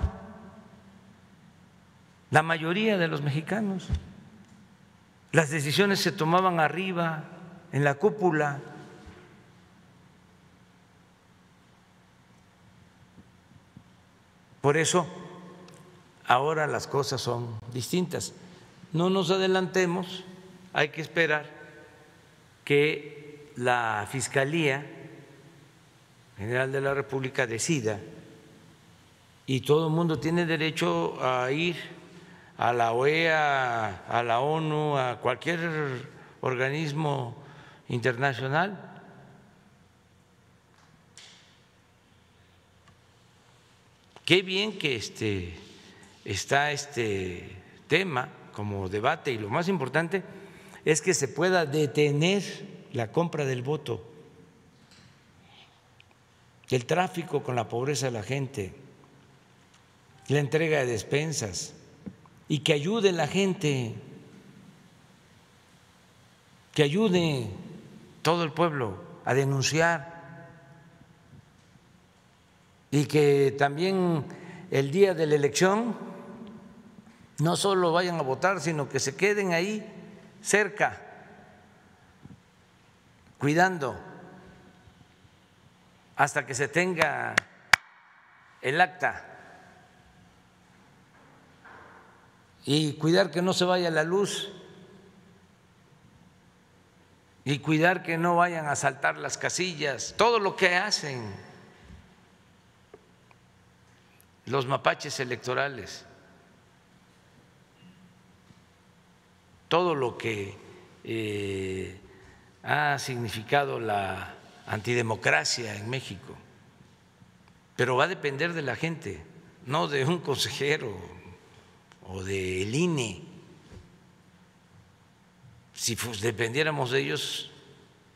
La mayoría de los mexicanos. Las decisiones se tomaban arriba, en la cúpula. Por eso ahora las cosas son distintas. No nos adelantemos hay que esperar que la Fiscalía General de la República decida y todo el mundo tiene derecho a ir a la OEA, a la ONU, a cualquier organismo internacional. Qué bien que este, está este tema como debate y lo más importante es que se pueda detener la compra del voto, el tráfico con la pobreza de la gente, la entrega de despensas y que ayude la gente, que ayude todo el pueblo a denunciar y que también el día de la elección no solo vayan a votar, sino que se queden ahí cerca, cuidando hasta que se tenga el acta. Y cuidar que no se vaya la luz. Y cuidar que no vayan a saltar las casillas, todo lo que hacen los mapaches electorales. Todo lo que eh, ha significado la antidemocracia en México, pero va a depender de la gente, no de un consejero o del INE. Si dependiéramos de ellos,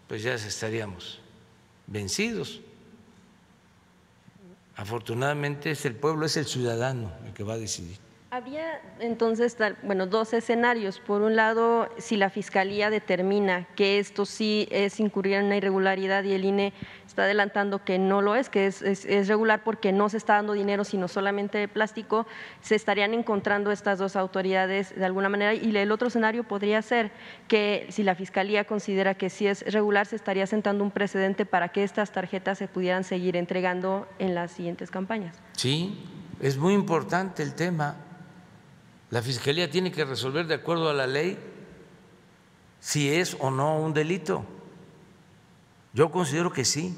pues ya estaríamos vencidos. Afortunadamente es el pueblo, es el ciudadano el que va a decidir. Había entonces bueno, dos escenarios. Por un lado, si la Fiscalía determina que esto sí es incurrir en una irregularidad y el INE está adelantando que no lo es, que es, es, regular porque no se está dando dinero, sino solamente plástico, se estarían encontrando estas dos autoridades de alguna manera. Y el otro escenario podría ser que si la Fiscalía considera que sí es regular, se estaría sentando un precedente para que estas tarjetas se pudieran seguir entregando en las siguientes campañas. Sí, es muy importante el tema la Fiscalía tiene que resolver de acuerdo a la ley si es o no un delito. Yo considero que sí.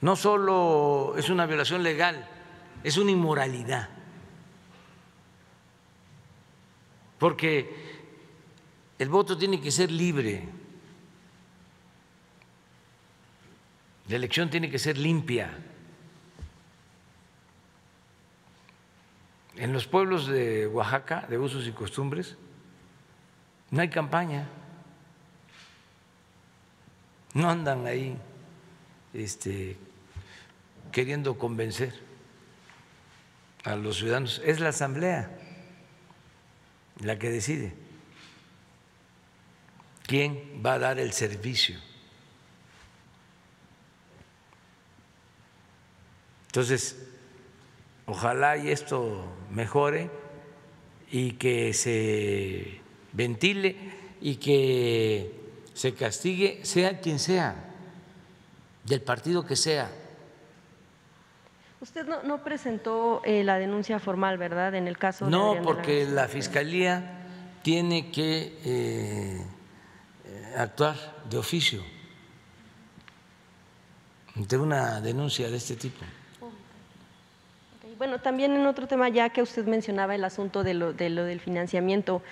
No solo es una violación legal, es una inmoralidad. Porque El voto tiene que ser libre. La elección tiene que ser limpia. En los pueblos de Oaxaca, de usos y costumbres, no hay campaña. No andan ahí este, queriendo convencer a los ciudadanos. Es la asamblea la que decide quién va a dar el servicio. Entonces, ojalá y esto mejore y que se ventile y que se castigue, sea quien sea, del partido que sea. Usted no, presentó eh, la denuncia formal, ¿verdad? En el caso no, porque la, fiscalía tiene que eh, actuar de oficio ante una denuncia de este tipo. Bueno, también en otro tema, ya que usted mencionaba el asunto de lo, del financiamiento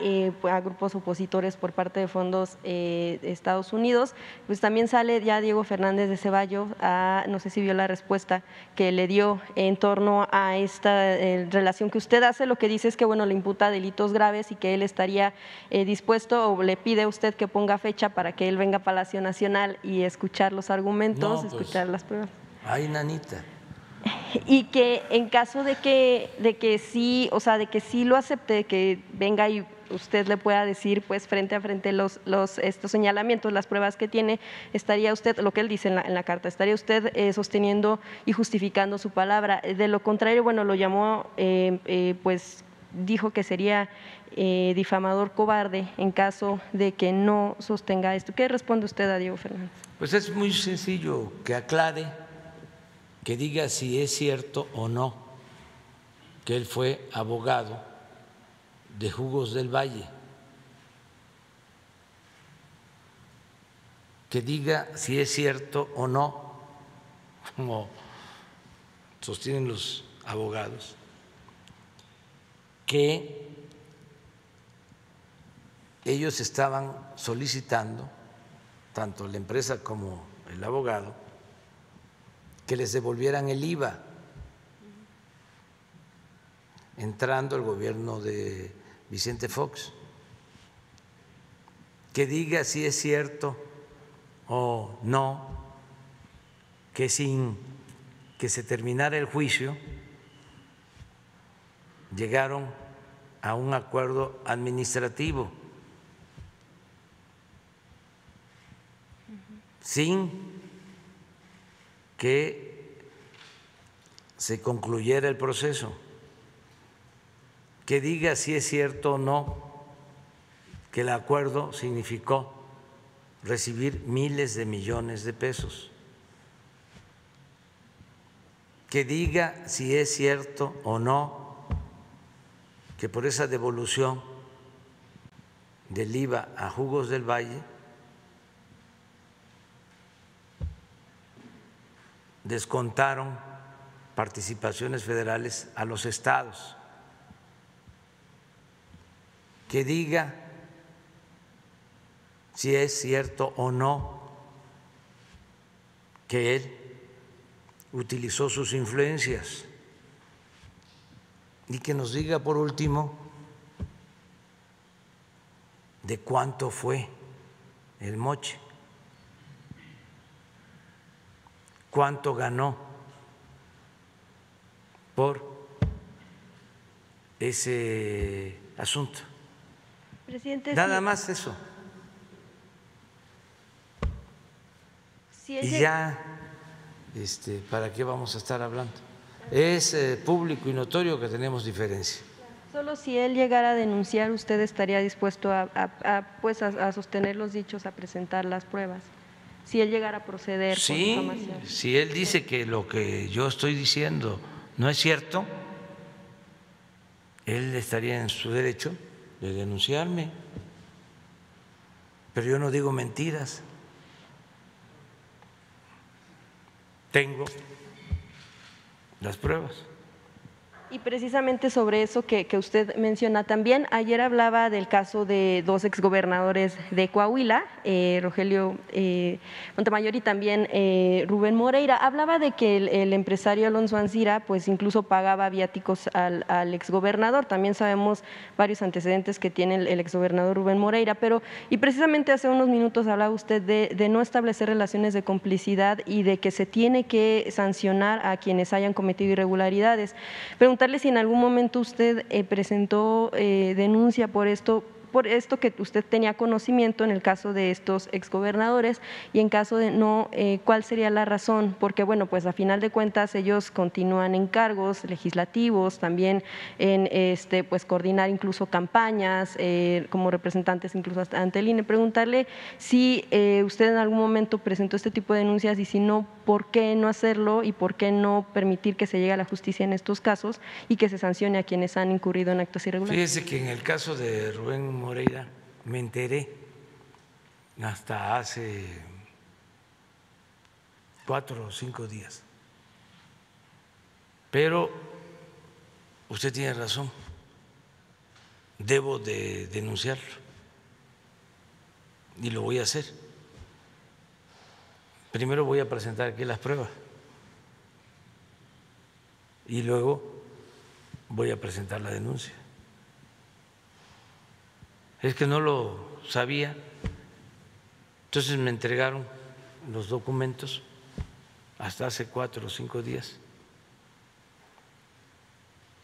eh, a, grupos opositores por parte de fondos eh, de Estados Unidos, pues también sale ya Diego Fernández de Ceballos, a, no sé si vio la respuesta que le dio en torno a esta eh, relación que usted hace, lo que dice es que bueno, le imputa delitos graves y que él estaría dispuesto o le pide a usted que ponga fecha para que él venga a Palacio Nacional y escuchar los argumentos, pues, escuchar las pruebas. Ay, nanita y que en caso de que, de que sí, o sea, de que sí lo acepte, que venga y usted le pueda decir pues frente a frente los, los estos señalamientos, las pruebas que tiene, estaría usted, lo que él dice en la, carta, estaría usted eh, sosteniendo y justificando su palabra. De lo contrario, bueno, lo llamó, eh, eh, pues dijo que sería difamador cobarde en caso de que no sostenga esto. ¿Qué responde usted a Diego Fernández? Pues es muy sencillo que aclare que diga si es cierto o no que él fue abogado de Jugos del Valle, que diga si es cierto o no, como sostienen los abogados, que ellos estaban solicitando, tanto la empresa como el abogado, que les devolvieran el IVA, entrando el gobierno de Vicente Fox, que diga si es cierto o no que sin que se terminara el juicio llegaron a un acuerdo administrativo. Sin que se concluyera el proceso, que diga si es cierto o no que el acuerdo significó recibir miles de millones de pesos, que diga si es cierto o no que por esa devolución del IVA a Jugos del Valle descontaron participaciones federales a los estados. Que diga si es cierto o no que él utilizó sus influencias y que nos diga por último de cuánto fue el moche. Cuánto ganó por ese asunto. Presidente, Nada más eso. y ya, este, ¿para qué vamos a estar hablando? Es eh, público y notorio que tenemos diferencia. Solo si él llegara a denunciar, usted estaría dispuesto a, pues a sostener los dichos, a presentar las pruebas si él llegara a proceder. Sí, si él dice que lo que yo estoy diciendo no es cierto, él estaría en su derecho de denunciarme. Pero yo no digo mentiras. Tengo las pruebas. Y precisamente sobre eso que, usted menciona también, ayer hablaba del caso de dos exgobernadores de Coahuila, eh, Rogelio eh, Montemayor y también eh, Rubén Moreira. Hablaba de que el, empresario Alonso Ancira pues incluso pagaba viáticos al, exgobernador. También sabemos varios antecedentes que tiene el, exgobernador Rubén Moreira, pero y precisamente hace unos minutos hablaba usted de, de no establecer relaciones de complicidad y de que se tiene que sancionar a quienes hayan cometido irregularidades. Preguntar si en algún momento usted eh, presentó eh, denuncia por esto, por esto que usted tenía conocimiento en el caso de estos exgobernadores y en caso de no, eh, ¿cuál sería la razón? Porque, bueno, pues a final de cuentas ellos continúan en cargos legislativos, también en este, pues coordinar incluso campañas eh, como representantes incluso ante el INE. Preguntarle si eh, usted en algún momento presentó este tipo de denuncias y si no, ¿por qué no hacerlo y por qué no permitir que se llegue a la justicia en estos casos y que se sancione a quienes han incurrido en actos irregulares? Fíjese que en el caso de Rubén Moreira, me enteré hasta hace cuatro o cinco días. Pero usted tiene razón, debo de denunciarlo. Y lo voy a hacer. Primero voy a presentar aquí las pruebas. Y luego voy a presentar la denuncia es que no lo sabía. Entonces me entregaron los documentos hasta hace cuatro o cinco días.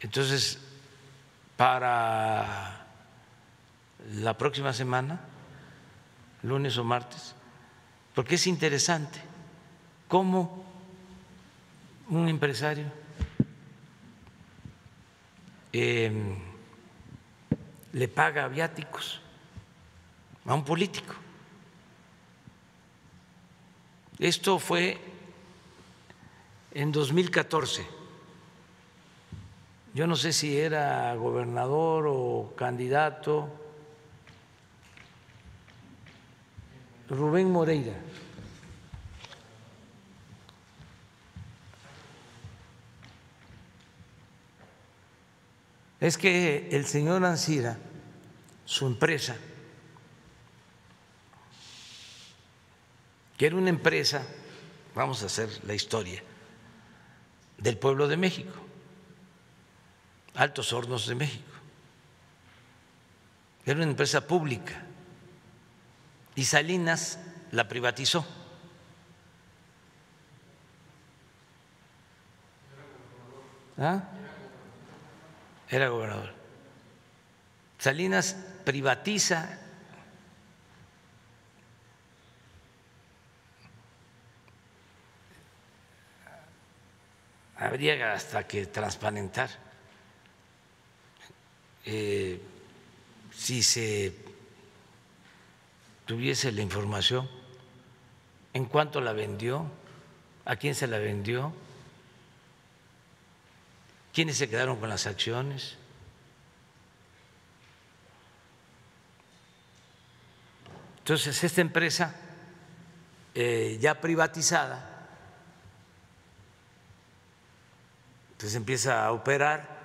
Entonces, para la próxima semana, lunes o martes, porque es interesante cómo un empresario eh, le paga viáticos a un político. Esto fue en 2014. Yo no sé si era gobernador o candidato. Rubén Moreira. Es que el señor Ancira, su empresa, que era una empresa, vamos a hacer la historia, del pueblo de México, Altos Hornos de México. Era una empresa pública y Salinas la privatizó. ¿Ah? Era gobernador. Salinas privatiza habría hasta que transparentar eh, si se tuviese la información en cuánto la vendió, a quién se la vendió, ¿Quiénes se quedaron con las acciones? Entonces, esta empresa eh, ya privatizada, entonces empieza a operar,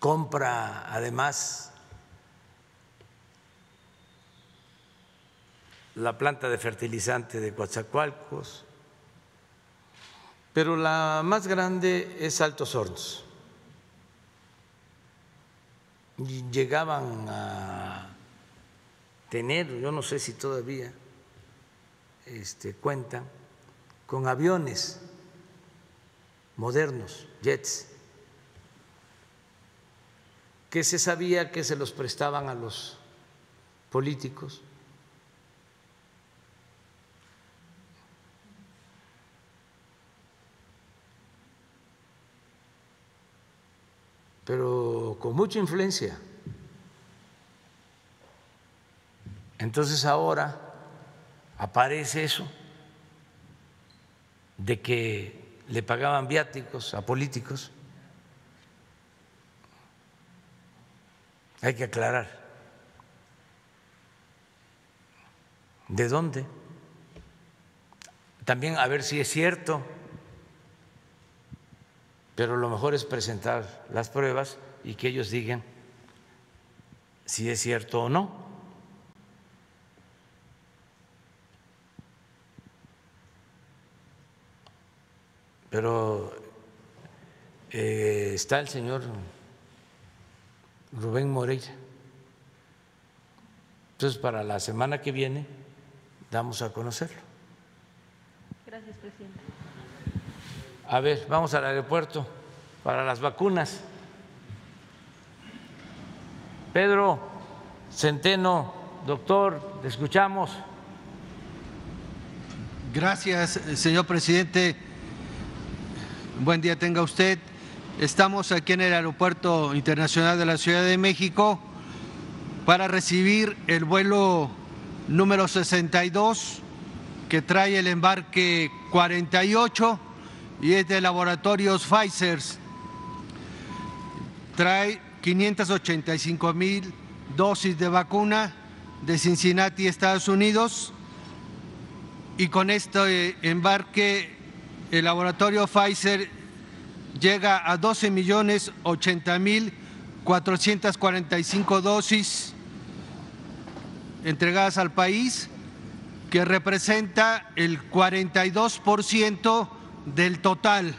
compra además la planta de fertilizante de Coatzacoalcos, pero la más grande es Altos Hornos. Llegaban a tener, yo no sé si todavía este, cuentan, con aviones modernos, jets, que se sabía que se los prestaban a los políticos pero con mucha influencia. Entonces ahora aparece eso de que le pagaban viáticos a políticos. Hay que aclarar. ¿De dónde? También a ver si es cierto pero lo mejor es presentar las pruebas y que ellos digan si es cierto o no. Pero eh, está el señor Rubén Moreira. Entonces, para la semana que viene damos a conocerlo. Gracias, presidente. A ver, vamos al aeropuerto para las vacunas. Pedro Centeno, doctor, te escuchamos. Gracias, señor presidente. Buen día tenga usted. Estamos aquí en el Aeropuerto Internacional de la Ciudad de México para recibir el vuelo número 62 que trae el embarque 48 y es de laboratorios Pfizer. Trae 585 mil dosis de vacuna de Cincinnati, Estados Unidos. Y con este embarque, el laboratorio Pfizer llega a 12 millones 80 mil 445 dosis entregadas al país, que representa el 42 por ciento del total.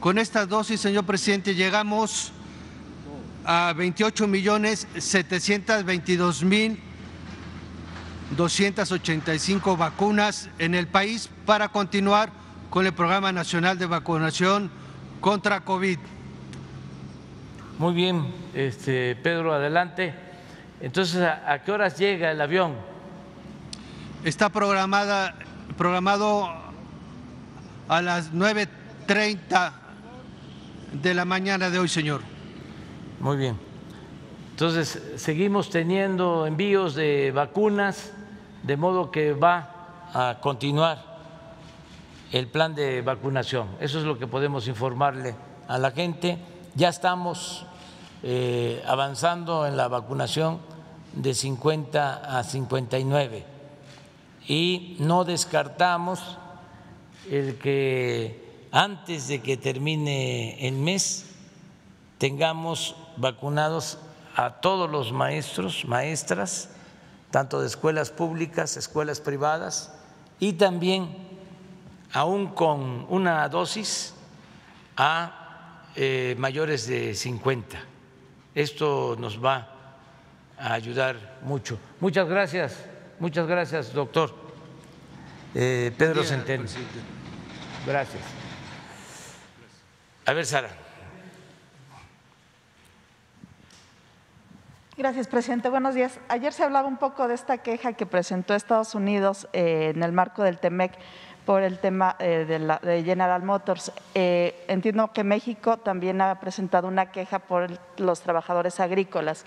Con estas dosis, señor presidente, llegamos a 28 millones 722 mil 285 vacunas en el país para continuar con el Programa Nacional de Vacunación contra COVID. Muy bien, este, Pedro, adelante. Entonces, ¿a, qué horas llega el avión? Está programada, programado a las 9.30 de la mañana de hoy, señor. Muy bien. Entonces, seguimos teniendo envíos de vacunas, de modo que va a continuar el plan de vacunación. Eso es lo que podemos informarle a la gente. Ya estamos eh, avanzando en la vacunación de 50 a 59 y no descartamos el que antes de que termine el mes tengamos vacunados a todos los maestros, maestras, tanto de escuelas públicas, escuelas privadas, y también, aún con una dosis, a eh, mayores de 50. Esto nos va a ayudar mucho. Muchas gracias, muchas gracias, doctor. Eh, Pedro Centeno. Gracias. A ver, Sara. Gracias, presidente. Buenos días. Ayer se hablaba un poco de esta queja que presentó Estados Unidos eh, en el marco del TEMEC por el tema eh, de, la, de, General Motors. Eh, entiendo que México también ha presentado una queja por los trabajadores agrícolas.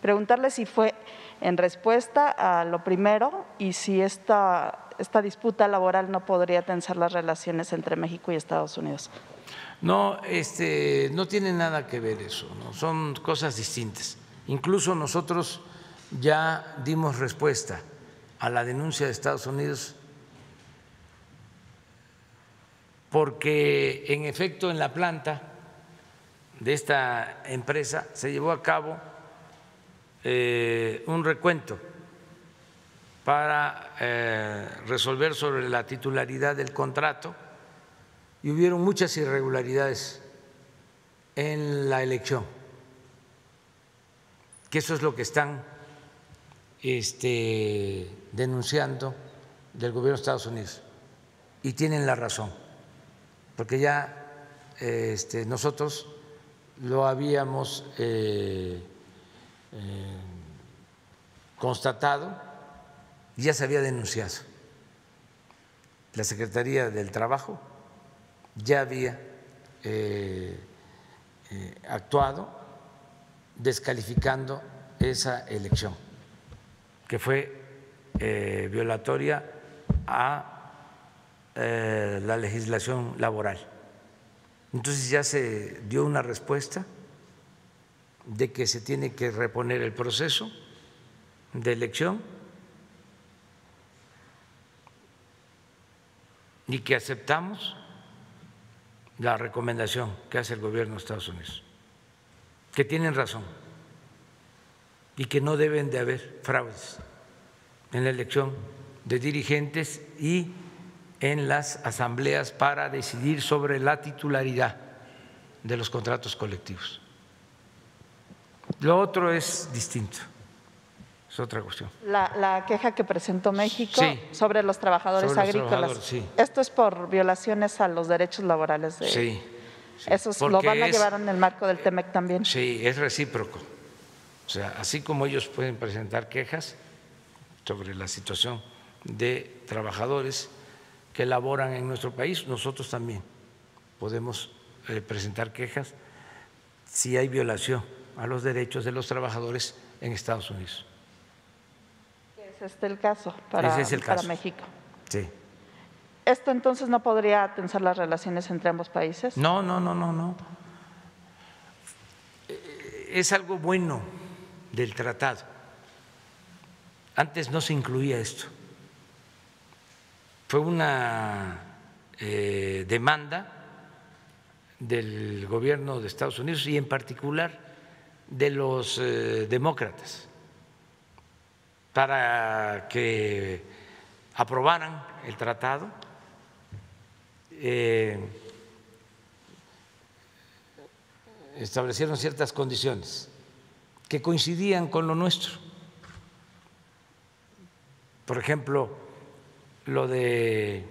Preguntarle si fue en respuesta a lo primero y si esta, esta disputa laboral no podría tensar las relaciones entre México y Estados Unidos. No, este, no tiene nada que ver eso, son cosas distintas. Incluso nosotros ya dimos respuesta a la denuncia de Estados Unidos porque en efecto en la planta de esta empresa se llevó a cabo eh, un recuento para eh, resolver sobre la titularidad del contrato y hubieron muchas irregularidades en la elección que eso es lo que están este, denunciando del gobierno de Estados Unidos. Y tienen la razón, porque ya este, nosotros lo habíamos eh, eh, constatado ya se había denunciado. La Secretaría del Trabajo ya había eh, actuado descalificando esa elección, que fue eh, violatoria a eh, la legislación laboral. Entonces ya se dio una respuesta de que se tiene que reponer el proceso de elección y que aceptamos la recomendación que hace el gobierno de Estados Unidos, que tienen razón y que no deben de haber fraudes en la elección de dirigentes y en las asambleas para decidir sobre la titularidad de los contratos colectivos. Lo otro es distinto, es otra cuestión. La, queja que presentó México Sí. sobre los trabajadores Sobre los agrícolas. trabajadores, sí. Esto es por violaciones a los derechos laborales de Sí, sí, Esos lo van a es- llevar en el marco del TEMEC también. Sí, es recíproco. O sea, así como ellos pueden presentar quejas sobre la situación de trabajadores que laboran en nuestro país, nosotros también podemos eh, presentar quejas si hay violación a los derechos de los trabajadores en Estados Unidos. Es este el caso para, Ese es el para caso. México. Sí. ¿Esto entonces no podría tensar las relaciones entre ambos países? No, no, no, no, no. Eh, Es algo bueno del tratado. Antes no se incluía esto. Fue una eh, demanda del gobierno de Estados Unidos y en particular de los eh, demócratas para que aprobaran el tratado. Eh, establecieron ciertas condiciones que coincidían con lo nuestro. Por ejemplo, lo de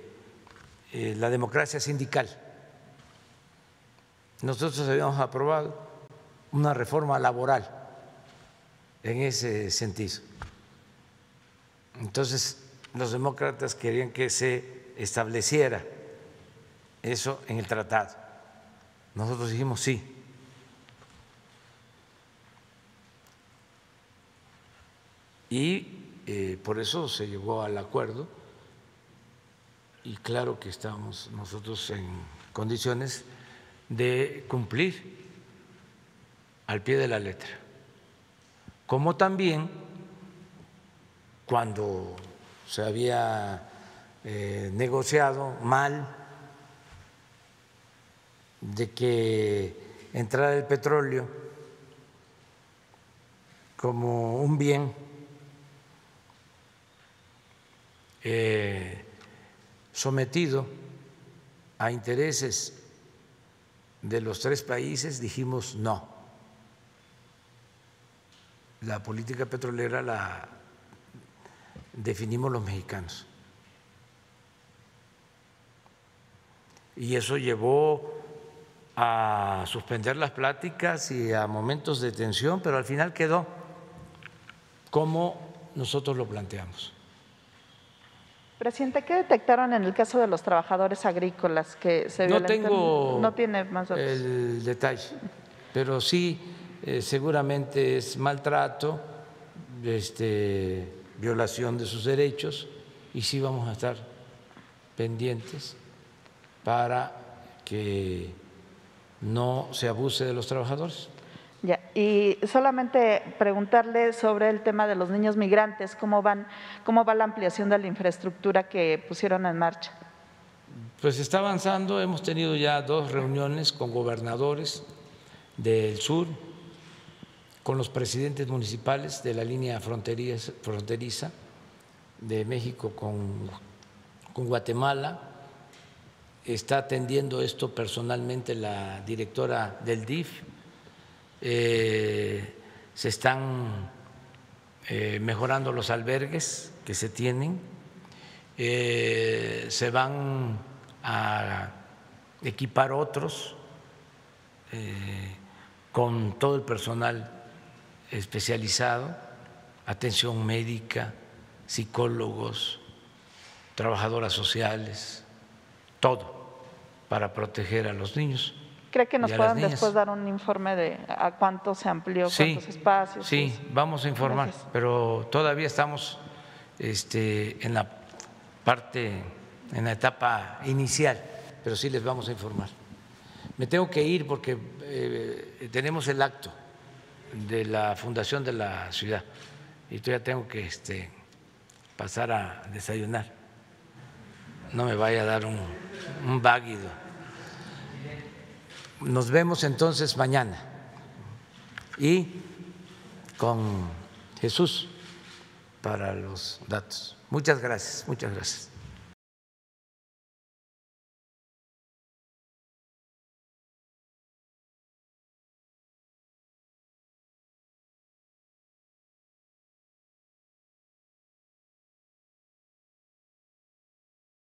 eh, la democracia sindical. Nosotros habíamos aprobado una reforma laboral en ese sentido. Entonces, los demócratas querían que se estableciera eso en el tratado. Nosotros dijimos sí. Y eh, por eso se llegó al acuerdo y claro que estamos nosotros en condiciones de cumplir al pie de la letra. Como también cuando se había eh, negociado mal de que entrara el petróleo como un bien eh, sometido a intereses de los tres países, dijimos no. La política petrolera la definimos los mexicanos. Y eso llevó a suspender las pláticas y a momentos de tensión, pero al final quedó como nosotros lo planteamos. Presidente, ¿qué detectaron en el caso de los trabajadores agrícolas que se No violentan? tengo No tiene más datos. el detalle, pero sí eh, seguramente es maltrato, este, violación de sus derechos y sí vamos a estar pendientes para que no se abuse de los trabajadores. Ya, y solamente preguntarle sobre el tema de los niños migrantes, ¿cómo van, cómo va la ampliación de la infraestructura que pusieron en marcha? Pues está avanzando, hemos tenido ya dos reuniones con gobernadores del sur, con los presidentes municipales de la línea fronteriza, de México con, con Guatemala. Está atendiendo esto personalmente la directora del DIF. Eh, se están eh, mejorando los albergues que se tienen, eh, se van a equipar otros con todo el personal especializado, atención médica, psicólogos, trabajadoras sociales, todo para proteger a los niños. ¿Cree que nos puedan después dar un informe de a cuánto se amplió, Sí, cuántos espacios? Sí, vamos a informar, Gracias. pero todavía estamos este, en la parte, en la etapa inicial, pero sí les vamos a informar. Me tengo que ir porque eh, tenemos el acto de la fundación de la ciudad y todavía tengo que este, pasar a desayunar. No me vaya a dar un, un váguido. nos vemos entonces mañana y con Jesús para los datos. Muchas gracias, muchas gracias.